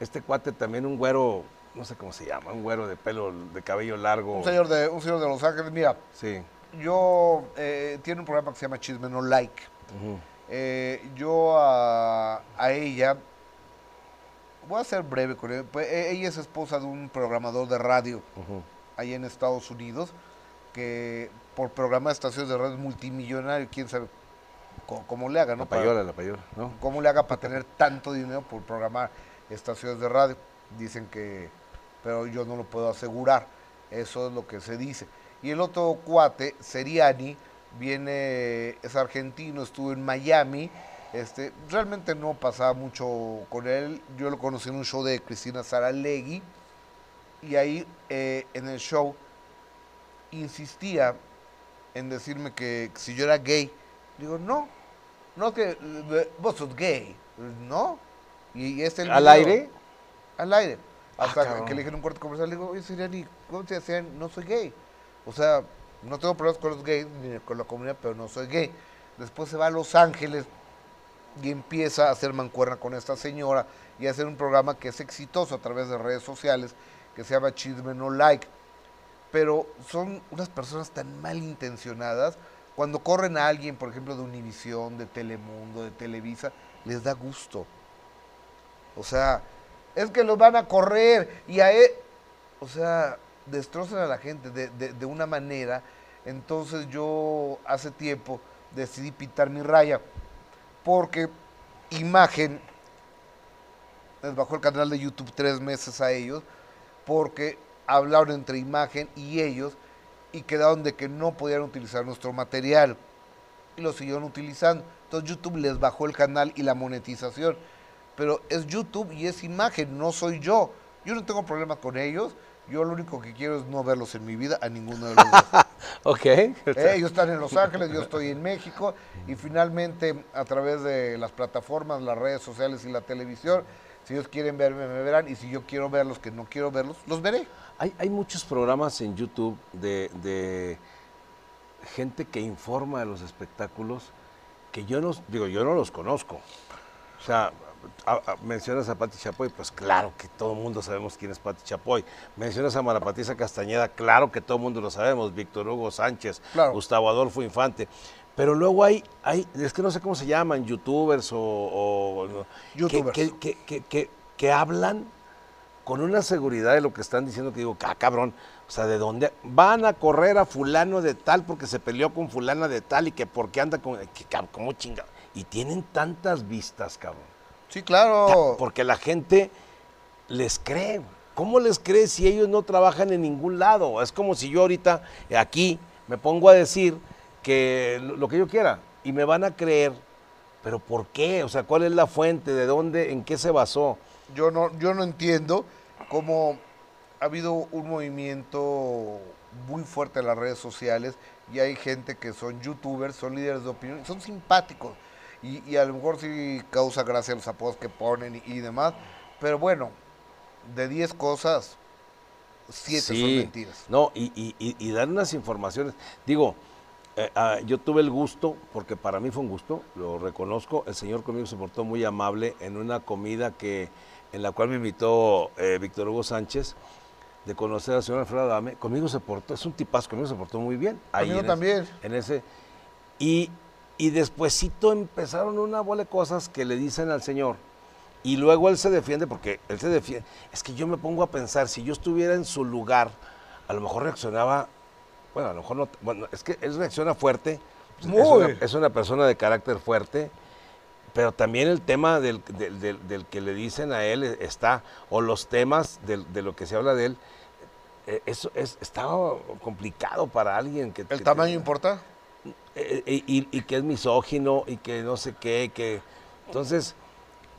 Este cuate también, un güero, no sé cómo se llama, un güero de pelo, de cabello largo. Un señor de, un señor de Los Ángeles, mira, Sí. yo, eh, tiene un programa que se llama Chisme No Like. Eh, yo a, a ella, voy a ser breve con ella, pues, e- ella es esposa de un programador de radio ujú. ahí en Estados Unidos, que por programa de estaciones de radio es multimillonario, quién sabe cómo, le haga, ¿no? La Para- payola, la payola, ¿no? ¿Cómo le haga para tener tanto dinero por programar estaciones de radio? Dicen que, pero yo no lo puedo asegurar, eso es lo que se dice. Y el otro cuate, Seriani, viene, es argentino, estuvo en Miami, este, realmente no pasaba mucho con él, yo lo conocí en un show de Cristina Saralegui, y ahí eh, en el show insistía en decirme que si yo era gay. Digo, no, no que eh, vos sos gay, ¿no? Y es el ¿Al video. aire? Al aire. Ah, Hasta que le dije en un cuarto comercial, le digo, oye, Siriani, ¿cómo te decían? No soy gay. O sea, no tengo problemas con los gays ni con la comunidad, pero no soy gay. Después se va a Los Ángeles y empieza a hacer mancuerna con esta señora y a hacer un programa que es exitoso a través de redes sociales, que se llama Chisme No Like. Pero son unas personas tan malintencionadas. Cuando corren a alguien, por ejemplo, de Univisión, de Telemundo, de Televisa, les da gusto. O sea, es que los van a correr y a él, o sea, destrozan a la gente de, de- de una manera. Entonces yo hace tiempo decidí pintar mi raya porque imagen les bajó el canal de YouTube tres meses a ellos porque hablaron entre imagen y ellos y quedaron de que no podían utilizar nuestro material y lo siguieron utilizando. Entonces YouTube les bajó el canal y la monetización. Pero es YouTube y es imagen, no soy yo. Yo no tengo problemas con ellos. Yo lo único que quiero es no verlos en mi vida a ninguno de los dos. Ok. Eh, ellos están en Los Ángeles, yo estoy en México y finalmente a través de las plataformas, las redes sociales y la televisión, si ellos quieren verme, me verán y si yo quiero verlos, que no quiero verlos, los veré. Hay, hay muchos programas en YouTube de, de gente que informa de los espectáculos que yo no, digo, yo no los conozco. O sea, a- a- mencionas a Pati Chapoy, pues claro que todo el mundo sabemos quién es Pati Chapoy. Mencionas a Marapatiza Castañeda, claro que todo el mundo lo sabemos. Víctor Hugo Sánchez, Claro. Gustavo Adolfo Infante. Pero luego hay, hay, es que no sé cómo se llaman, youtubers o... que- Youtubers. Que, que, que, que- que hablan con una seguridad de lo que están diciendo que digo, ah, cabrón, o sea, ¿de dónde? Van a correr a fulano de tal porque se peleó con fulana de tal y que porque anda con... Que, ¿Cómo chinga? Y tienen tantas vistas, cabrón. Sí, claro. Porque la gente les cree. ¿Cómo les cree si ellos no trabajan en ningún lado? Es como si yo ahorita eh, aquí me pongo a decir que lo lo que yo quiera y me van a creer. ¿Pero por qué? O sea, ¿cuál es la fuente? ¿De dónde? ¿En qué se basó? Yo no, yo no entiendo cómo ha habido un movimiento muy fuerte en las redes sociales y hay gente que son youtubers, son líderes de opinión, son simpáticos y, y a lo mejor sí causa gracia los apodos que ponen y, y demás, pero bueno, de 10 cosas, 7 son mentiras. No, y, y- y- dan unas informaciones. Digo, eh, ah, yo tuve el gusto, porque para mí fue un gusto, lo reconozco, el señor conmigo se portó muy amable en una comida que en la cual me invitó eh, Víctor Hugo Sánchez de conocer al señor Alfredo Adame. Conmigo se portó, es un tipazo, conmigo se portó muy bien. Conmigo en ese- también. en ese, y, y despuesito empezaron una bola de cosas que le dicen al señor. Y luego él se defiende porque él se defiende. Es que yo me pongo a pensar, si yo estuviera en su lugar, a lo mejor reaccionaba, bueno, a lo mejor no, bueno, es que él reacciona fuerte, es Muy. una, es una persona de carácter fuerte, pero también el tema del, del- del- del que le dicen a él está, o los temas del- de, lo que se habla de él, eh, eso es, está complicado para alguien que... ¿El que- tamaño importa? Eh, eh, y, y que es misógino y que no sé qué, que entonces,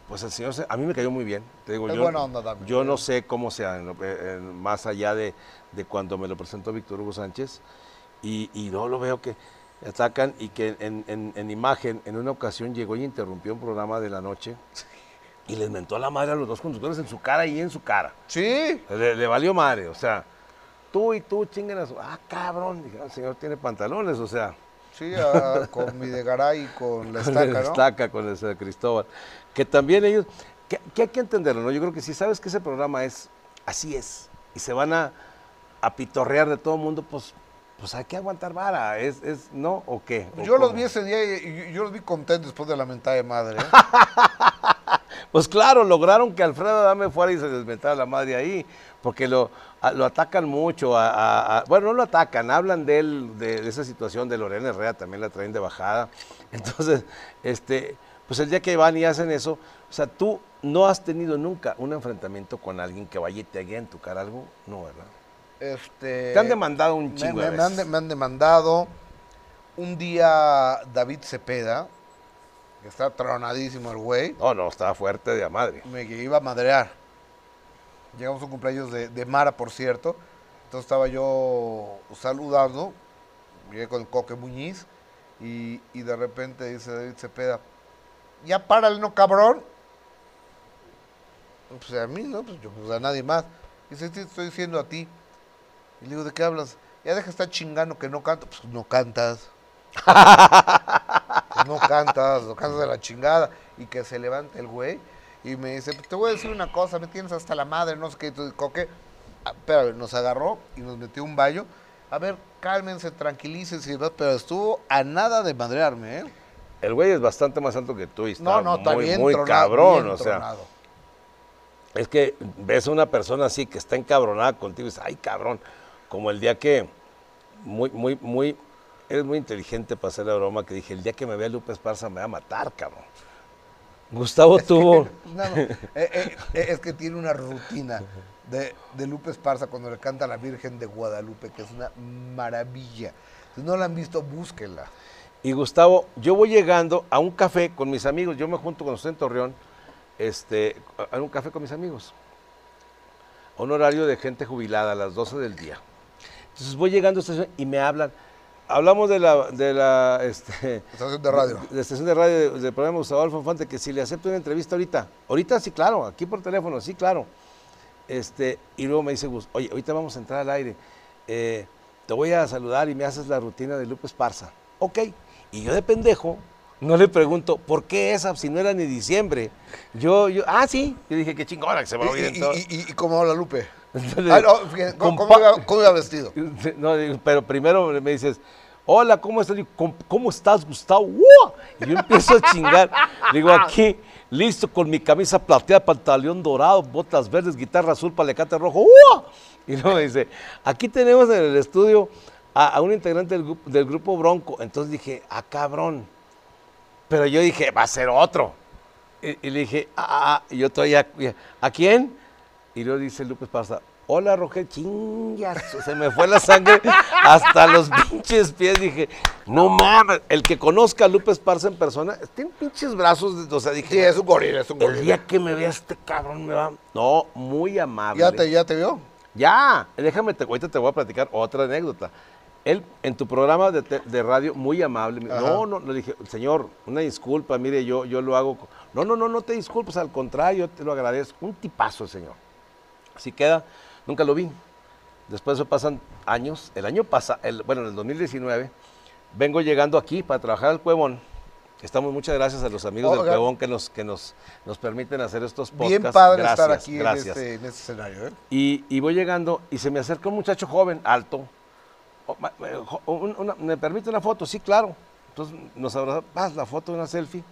pues el señor, se- a mí me cayó muy bien. Te digo, Es yo, buena onda también. yo no sé cómo sea, en lo- eh, en- más allá de, de cuando me lo presentó Víctor Hugo Sánchez. Y, y luego lo veo que atacan y que en, en- en imagen, en una ocasión llegó y interrumpió un programa de la noche y les mentó a la madre a los dos conductores en su cara y en su cara. Sí, Le, le valió madre, o sea, tú y tú chinguen a su. Ah, cabrón, dije, "Ah, el señor tiene pantalones, o sea. Sí, con mi de Garay y con la con estaca, el ¿no? estaca, con el San Cristóbal. Que también ellos, que, que hay que entenderlo, ¿no? Yo creo que si sabes que ese programa es, así es, y se van a, a pitorrear de todo el mundo, pues, pues hay que aguantar vara, ¿es, es no o qué? ¿O Yo los vi ese día y, yo los vi contentos después de la mentada de madre. ¿eh? Pues claro, lograron que Alfredo Dame fuera y se desmentara la madre ahí, porque lo, a- lo atacan mucho, a, bueno, no lo atacan, hablan de él, de, de esa situación de Lorena Herrera, también la traen de bajada. Entonces, este, pues el día que van y hacen eso, o sea, tú no has tenido nunca un enfrentamiento con alguien que vaya y te haga en tu cara algo, no, ¿verdad? Este, Te han demandado un chingo me, de me han, veces. de- me han demandado. Un día David Cepeda, que está tronadísimo el güey, No, no, estaba fuerte de a madre. me iba a madrear. Llegamos a un cumpleaños de, de Mara, por cierto. Entonces estaba yo saludando, llegué con el Coque Muñiz, y, y de repente dice David Cepeda, ya párale, no cabrón. Pues a mí, ¿no? Pues yo, pues a nadie más. Dice, sí, te estoy diciendo a ti. Y le digo, ¿de qué hablas? Ya deja de estar chingando que no canto. Pues no cantas. Pues no cantas, no cantas de la chingada. Y que se levante el güey y me dice, "Pues te voy a decir una cosa, me tienes hasta la madre, no sé qué. Entonces, Coque, espérame, nos agarró y nos metió un baño. A ver, cálmense, tranquilícense, pero estuvo a nada de madrearme, ¿eh? El güey es bastante más alto que tú y está No, no, está muy, bien muy tronado, cabrón, bien o sea. Es que ves a una persona así que está encabronada contigo y dices, ay cabrón, como el día que, muy, muy, muy, eres muy inteligente para hacer la broma que dije, el día que me vea Lupe Esparza me va a matar, cabrón. Gustavo tuvo, No, no, eh, eh, eh, es que tiene una rutina de, de Lupe Esparza cuando le canta a la Virgen de Guadalupe, que es una maravilla. Si no la han visto, búsquenla. y Gustavo, yo voy llegando a un café con mis amigos, yo me junto con usted en Torreón, este, a un café con mis amigos, a un horario de gente jubilada a las 12 del día. Entonces voy llegando a esta estación y me hablan, hablamos de la, de la, este, Estación de radio. de la estación de radio de- del programa Gustavo Adolfo Infante, que si le acepto una entrevista ahorita, ahorita sí, claro, aquí por teléfono, sí, claro. Este, y luego me dice Gus, oye, ahorita vamos a entrar al aire, eh, te voy a saludar y me haces la rutina de Lupe Esparza. Ok, y yo de pendejo no le pregunto, ¿por qué esa si no era ni diciembre? Yo, yo, ah, sí, yo dije, qué chingona que se va a oír ¿Y, y, y- y cómo habla Lupe? Entonces, Ah, no, ¿cómo, cómo iba, cómo iba vestido? No, pero primero me dices, hola, ¿cómo estás? Digo, ¿cómo, estás, Gustavo? ¡Wow! Y yo empiezo a chingar. Digo, aquí, listo, con mi camisa plateada, pantalón dorado, botas verdes, guitarra azul, palecate rojo. ¡Wow! Y luego me dice, aquí tenemos en el estudio a, a un integrante del, grupo- del grupo Bronco. Entonces dije, ah, cabrón. Pero yo dije, va a ser otro. Y, y le dije, ah, ah, ah", y yo todavía, ¿a quién? Y luego dice Lupe Esparza, hola Roger, chingas, se me fue la sangre hasta los pinches pies. Dije, no mames, el que conozca a Lupe Esparza en persona, tiene pinches brazos, o sea, dije, Sí, es un gorila, es un el gorila. día que me vea este cabrón me va... No, muy amable. ¿Ya te, ¿Ya te vio? Ya, déjame, te, ahorita te voy a platicar otra anécdota. Él, en tu programa de, radio, muy amable, Ajá. no, no, le dije, señor, una disculpa, mire, yo, yo lo hago. co-". No, no, no, no te disculpes, al contrario, te lo agradezco. Un tipazo, el señor. Así queda, nunca lo vi. Después se pasan años, el año pasado, bueno, en el 2019, vengo llegando aquí para trabajar al Cuevón. Estamos, muchas gracias a los amigos del. Cuevón que nos, que nos, nos permiten hacer estos podcasts. Bien padre gracias, estar aquí en gracias. este, en este escenario, ¿eh? Y, y voy llegando y se me acerca un muchacho joven, alto. Oh, eh, jo- un- una- ¿Me permite una foto? Sí, claro. Entonces nos abrazamos, vas la foto, una selfie.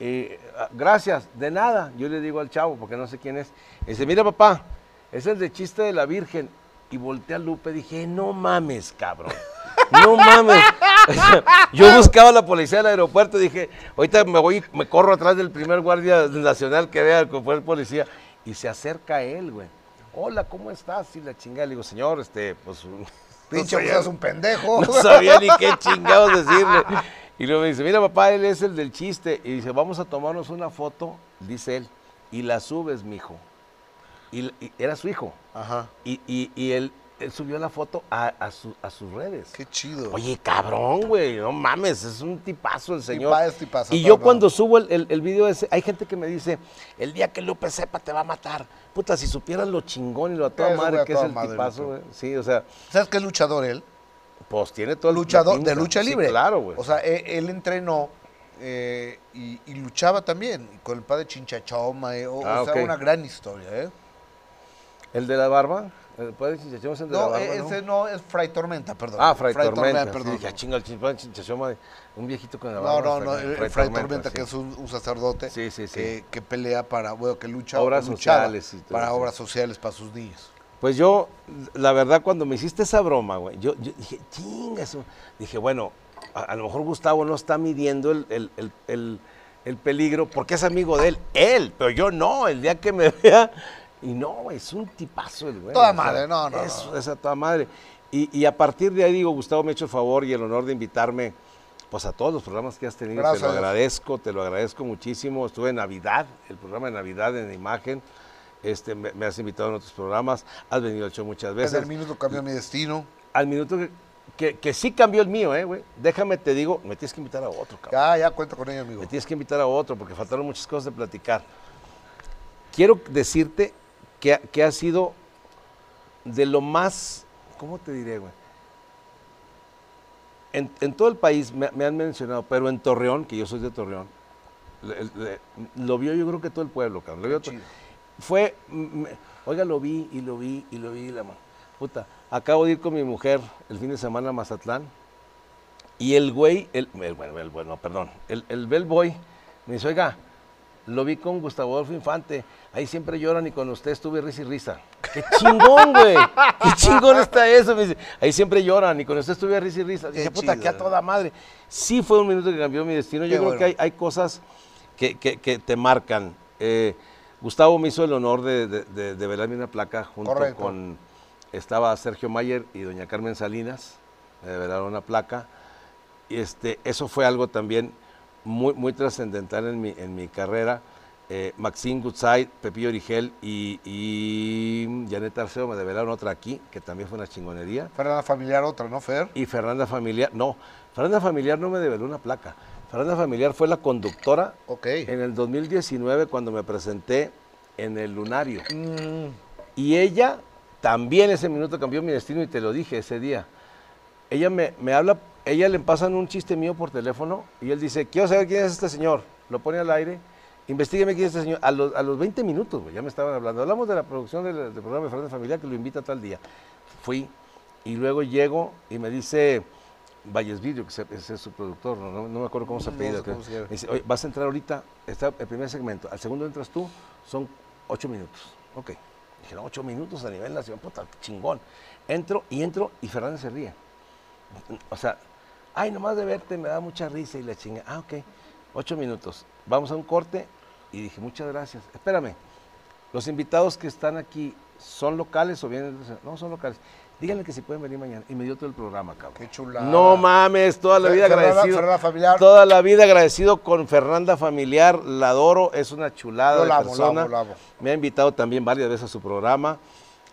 Eh, ah, gracias, de nada. Yo le digo al chavo, porque no sé quién es. Y dice, mira papá, es el de chiste de la Virgen. Y volteé a Lupe, dije, no mames, cabrón. No mames. Yo buscaba a la policía del aeropuerto, dije, ahorita me voy, y me corro atrás del primer guardia nacional que vea que fue el policía. Y se acerca a él, güey. Hola, ¿cómo estás? Y la chingada. Le digo, señor, este, pues. no Pinche, pues sabía- es un pendejo. no sabía ni qué chingados decirle. Y luego me dice, mira papá, él es el del chiste. Y dice, vamos a tomarnos una foto dice él, y la subes, mijo. Y, y era su hijo. Ajá. Y, y, y él, él subió la foto a, a, su- a sus redes. Qué chido. Oye, cabrón, güey, no mames, es un tipazo el señor. Tipa- es tipazo, y yo cuando subo el, el, el video ese, hay gente que me dice, el día que Lupe sepa te va a matar. Puta, si supieras lo chingón y lo a toda madre a que es el madre, tipazo, güey. Sí, o sea, ¿Sabes qué luchador él? pues tiene todo el Luchador de lucha Sí, libre. claro, güey. O sea, e- él, entrenó eh, y, y luchaba también con el padre Chinchachoma. eh, o, Ah, o sea, una gran historia, ¿eh? El de la barba, el padre Chinchachoma es el de la No, barba, eh, ¿no? ese no es Fray Tormenta, perdón. Ah, Fray, Tormenta. perdón. Sí, dije, ah, chinga, el padre Chinchachoma, un viejito con la No, barba. no, no, el, el Fray Tormenta, que es un, un sacerdote Sí. Que, que pelea para, bueno, que lucha Obras sociales y todo para eso. obras sociales para sus niños. Pues yo, la verdad, cuando me hiciste esa broma, güey, yo, yo dije, chinga eso. Dije, bueno, a, a lo mejor Gustavo no está midiendo el- el- el- el peligro porque es amigo de él. Él, pero yo no. El día que me vea. Y no, es un tipazo el güey. Toda o sea, madre, no, no, Es, no. es a toda madre. Y, y a partir de ahí, digo, Gustavo me ha hecho el favor y el honor de invitarme pues a todos los programas que has tenido. Gracias te lo agradezco, te lo agradezco muchísimo. Estuve en Navidad, el programa de Navidad en Imagen. Este, me, me has invitado en otros programas, has venido al show muchas veces En el minuto cambió mi destino. al minuto que, que, que sí cambió el mío, eh, güey. Déjame te digo, me tienes que invitar a otro, cabrón. Ya, ya cuento con ello, amigo. Me tienes que invitar a otro porque faltaron muchas cosas de platicar. Quiero decirte que, ha- que ha sido de lo más, ¿cómo te diré, güey? En, en todo el país me, me han mencionado, pero en Torreón, que yo soy de Torreón, le- le- lo vio yo creo que todo el pueblo, cabrón. Lo vio to- chido. fue, me- oiga, lo vi y lo vi y lo vi, la ma- puta. Acabo de ir con mi mujer el fin de semana a Mazatlán y el güey, el, el- bueno, el, bueno, perdón, el, el bellboy me dice, oiga, lo vi con Gustavo Adolfo Infante, ahí siempre lloran y con usted estuve risa y risa. ¡Qué chingón, güey! ¡Qué chingón está eso! Me dice, ahí siempre lloran y con usted estuve risa y risa. Dije, puta, que a eh. toda madre. Sí fue un minuto que cambió mi destino. Yo Qué creo bueno. que hay, hay cosas que, que- que te marcan. Eh, Gustavo me hizo el honor de, de, de- de velarme una placa junto Correcto. con, estaba Sergio Mayer y doña Carmen Salinas, me develaron una placa. Y este, eso fue algo también muy, muy trascendental en mi, en mi carrera. Eh, Maxine Goodside, Pepillo Origel y, y Janet Arceo me develaron otra aquí, que también fue una chingonería. Fernanda familiar otra, ¿no, Fer? Y Fernanda Familiar, no, Fernanda Familiar no me develó una placa. Fernanda Familiar fue la conductora Ok. en el 2019 cuando me presenté en el Lunario. Mm, Y ella también ese minuto cambió mi destino y te lo dije ese día. Ella me, me habla, ella le pasan un chiste mío por teléfono y él dice, quiero saber quién es este señor. Lo pone al aire, investigueme quién es este señor. A los, a los 20 minutos, ya me estaban hablando. Hablamos de la producción del, del programa de Fernández Familiar que lo invita tal día. Fui y luego llego y me dice Valles Video, que se- ese es su productor, no, no- no me acuerdo cómo se No apellida. Me dice, oye, vas a entrar ahorita, está el primer segmento, al segundo entras tú, son ocho minutos. Ok. Dije, no, ocho minutos a nivel nacional, puta, chingón. Entro y entro y Fernández se ríe. O sea, ay, nomás de verte me da mucha risa y la chinga. Ah, ok, ocho minutos. Vamos a un corte y dije, muchas gracias. Espérame, los invitados que están aquí, ¿son locales o vienen? No, son locales. Díganle que si pueden venir mañana. Y me dio todo el programa, cabrón. Qué chulada. No mames, toda la vida Fernanda- agradecido. Fernanda Familiar. Toda la vida agradecido con Fernanda Familiar, la adoro, es una chulada Yo de la amo, la persona. amo, la amo. Me ha invitado también varias veces a su programa,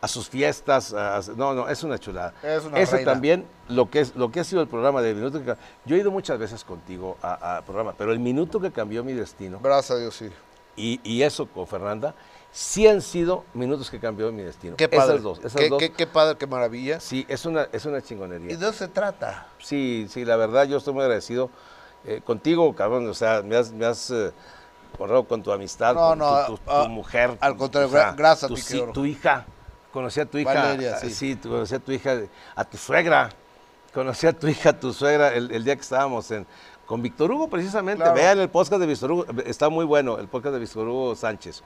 a sus fiestas, a- a- no, no, es una chulada. Es una Ese reina. también, lo que, es, lo que ha sido el programa de Minuto que Ca- Yo he ido muchas veces contigo a, a programa, pero el minuto que cambió mi destino, Gracias a Dios, sí. y, y eso con Fernanda, sí han sido minutos que cambió mi destino. Qué padre. Esas dos, esas qué, dos. qué- qué padre, qué maravilla. Sí, es una, es una ¿Y chingonería. de eso se trata? Sí, sí, la verdad yo estoy muy agradecido eh, contigo, cabrón. O sea, me has, me has eh, honrado con tu amistad, No, con no, tu, tu- tu ah, mujer. al contrario, o sea, gra- gracias a tu, ti, sí, querido. tu hija. Conocí a tu hija. Valeria, ah, sí. Conocí a tu hija, a tu suegra. Conocí a tu hija, a tu suegra, el, el día que estábamos en, con Víctor Hugo, precisamente. Claro. Vean el podcast de Víctor Hugo, está muy bueno, el podcast de Víctor Hugo Sánchez.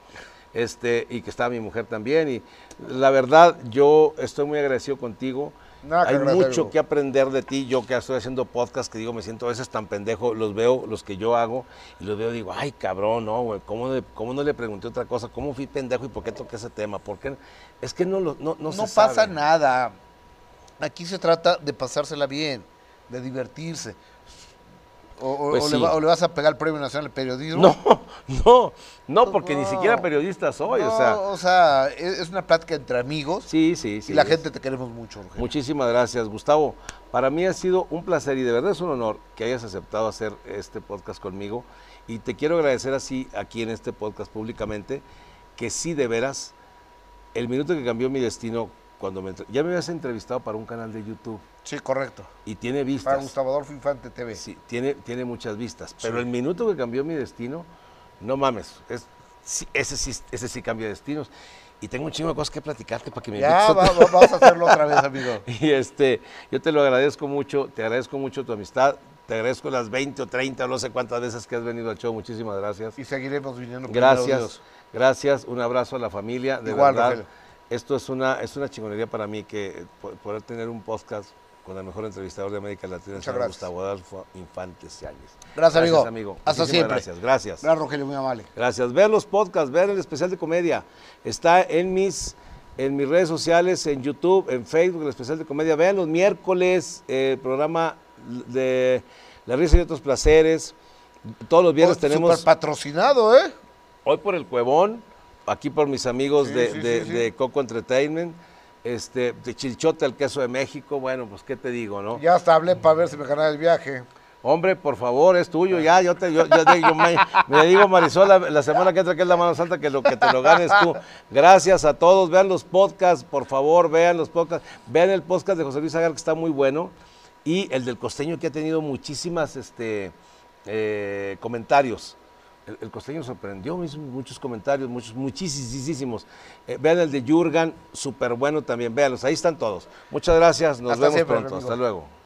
Este, y que está mi mujer también. Y la verdad, yo estoy muy agradecido contigo. Nada Hay mucho que aprender de ti. Yo que estoy haciendo podcast, que digo, me siento a veces tan pendejo, los veo, los que yo hago, y los veo, digo, ay, cabrón, no, güey, ¿cómo, ¿cómo no le pregunté otra cosa? ¿Cómo fui pendejo y por qué toqué ese tema? ¿Por qué? Es que no, lo, no, no, No, se pasa sabe. nada. Aquí se trata de pasársela bien, de divertirse. ¿O, o- Pues o le, sí. va- o le vas a pegar el Premio Nacional de Periodismo? No, no, no, porque ni siquiera periodista soy, No, o sea. o sea, es, es una plática entre amigos Sí, sí, sí. y la es- gente te queremos mucho, Rogelio. Muchísimas gracias, Gustavo. Para mí ha sido un placer y de verdad es un honor que hayas aceptado hacer este podcast conmigo. Y te quiero agradecer así aquí en este podcast públicamente, que sí de veras, el minuto que cambió mi destino, cuando me... Ya me habías entrevistado para un canal de YouTube Sí, correcto. y tiene Para vistas. Gustavo Adolfo Infante TV. Sí, tiene, tiene muchas vistas. Pero Sí. el minuto que cambió mi destino, no mames, es, sí, ese, sí, ese sí cambia destinos. Y tengo un chingo de cosas que platicarte para que me Ya, va- va- vamos a hacerlo otra vez, amigo. Y este, yo te lo agradezco mucho, te agradezco mucho tu amistad, te agradezco las 20 o 30 o no sé cuántas veces que has venido al show, muchísimas gracias. Y seguiremos viniendo. Gracias, gracias, un abrazo a la familia, de Igual, verdad. Esto es una, es una chingonería para mí que eh, po- poder tener un podcast con el mejor entrevistador de América Latina, señor gracias. Gustavo Adolfo Infantes Yáñez. Gracias, amigo. Hasta Muchísimas siempre. Gracias, gracias. Gracias, Rogelio, muy amable. Gracias. Vean los podcasts, vean el especial de comedia. Está en mis, en mis redes sociales, en YouTube, en Facebook, el especial de comedia. Vean los miércoles, eh, el programa de La risa y otros placeres. Todos los viernes Oh, tenemos, Súper patrocinado, ¿eh? hoy por el Cuevón, aquí por mis amigos Sí, de, sí, de- sí, sí. de Coco Entertainment, este, de Chilchote al queso de México. Bueno, pues qué te digo, ¿no? Ya hasta hablé para ver si me ganaba el viaje. Hombre, por favor, es tuyo, ya, yo te, yo, yo yo me, me digo Marisol la, la semana que entra que es la mano santa que lo que te lo ganes tú. Gracias a todos, vean los podcasts, por favor, vean los podcasts, vean el podcast de José Luis Agar que está muy bueno y el del costeño que ha tenido muchísimas este, eh, comentarios. El, el costeño sorprendió, hizo muchos comentarios, muchos, muchísimos. Eh, vean el de Jurgan, súper bueno también, véanlos, ahí están todos. Muchas gracias, nos Hasta vemos siempre, pronto, amigo. hasta luego.